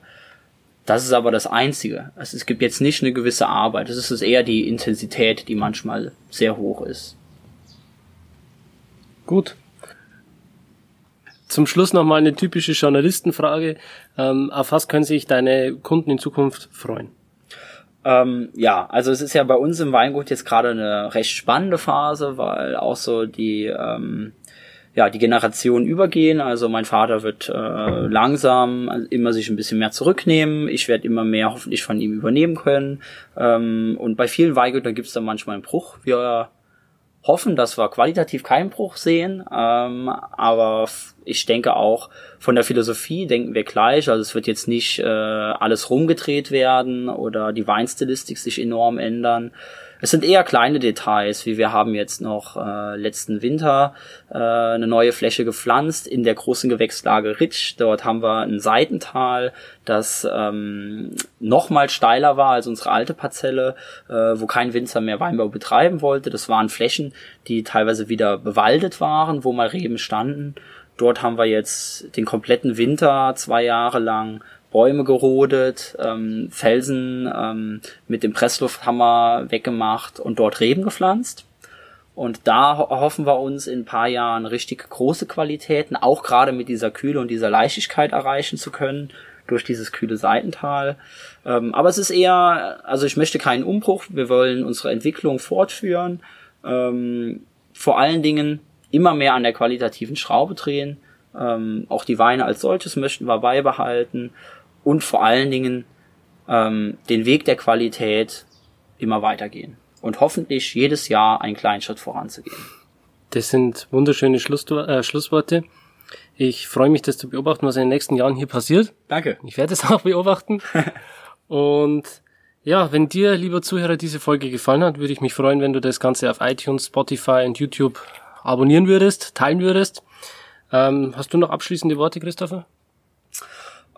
[SPEAKER 2] Das ist aber das Einzige. Also es gibt jetzt nicht eine gewisse Arbeit. Es ist eher die Intensität, die manchmal sehr hoch ist.
[SPEAKER 1] Gut. Zum Schluss nochmal eine typische Journalistenfrage. Ähm, auf was können sich deine Kunden in Zukunft freuen?
[SPEAKER 2] Ähm, ja, also es ist ja bei uns im Weingut jetzt gerade eine recht spannende Phase, weil auch so die ähm, ja die Generationen übergehen. Also mein Vater wird äh, langsam immer sich ein bisschen mehr zurücknehmen. Ich werde immer mehr hoffentlich von ihm übernehmen können. Ähm, und bei vielen Weingütern gibt es dann manchmal einen Bruch. Wir hoffen, dass wir qualitativ keinen Bruch sehen, ähm, aber ich denke auch von der Philosophie denken wir gleich. Also es wird jetzt nicht äh, alles rumgedreht werden oder die Weinstilistik sich enorm ändern. Es sind eher kleine Details, wie wir haben jetzt noch äh, letzten Winter äh, eine neue Fläche gepflanzt in der großen Gewächslage Ritsch. Dort haben wir ein Seitental, das ähm, noch mal steiler war als unsere alte Parzelle, äh, wo kein Winzer mehr Weinbau betreiben wollte. Das waren Flächen, die teilweise wieder bewaldet waren, wo mal Reben standen. Dort haben wir jetzt den kompletten Winter zwei Jahre lang Bäume gerodet, ähm, Felsen ähm, mit dem Presslufthammer weggemacht und dort Reben gepflanzt. Und da hoffen wir uns in ein paar Jahren richtig große Qualitäten, auch gerade mit dieser Kühle und dieser Leichtigkeit erreichen zu können durch dieses kühle Seitental. Ähm, aber es ist eher, also ich möchte keinen Umbruch. Wir wollen unsere Entwicklung fortführen. Ähm, vor allen Dingen immer mehr an der qualitativen Schraube drehen. Ähm, auch die Weine als solches möchten wir beibehalten und vor allen Dingen ähm, den Weg der Qualität immer weitergehen und hoffentlich jedes Jahr einen kleinen Schritt voranzugehen.
[SPEAKER 1] Das sind wunderschöne Schluss, äh, Schlussworte. Ich freue mich, das zu beobachten, was in den nächsten Jahren hier passiert.
[SPEAKER 2] Danke.
[SPEAKER 1] Ich werde es [laughs] auch beobachten. und ja, wenn dir, lieber Zuhörer, diese Folge gefallen hat, würde ich mich freuen, wenn du das Ganze auf iTunes, Spotify und YouTube abonnieren würdest, teilen würdest. Ähm, hast du noch abschließende Worte, Christopher?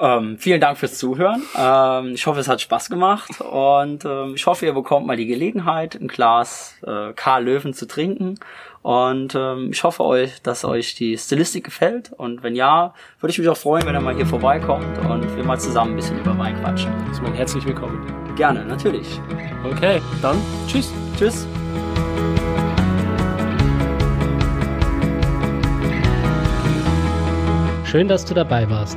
[SPEAKER 2] Ähm, vielen Dank fürs Zuhören. Ähm, ich hoffe, es hat Spaß gemacht und ähm, ich hoffe, ihr bekommt mal die Gelegenheit, ein Glas äh, Karl Löwen zu trinken. Und ähm, ich hoffe euch, dass euch die Stilistik gefällt. Und wenn ja, würde ich mich auch freuen, wenn ihr mal hier vorbeikommt und wir mal zusammen ein bisschen über Wein quatschen.
[SPEAKER 1] Ist man herzlich willkommen.
[SPEAKER 2] Gerne, natürlich.
[SPEAKER 1] Okay, dann tschüss.
[SPEAKER 2] Tschüss.
[SPEAKER 1] Schön, dass du dabei warst.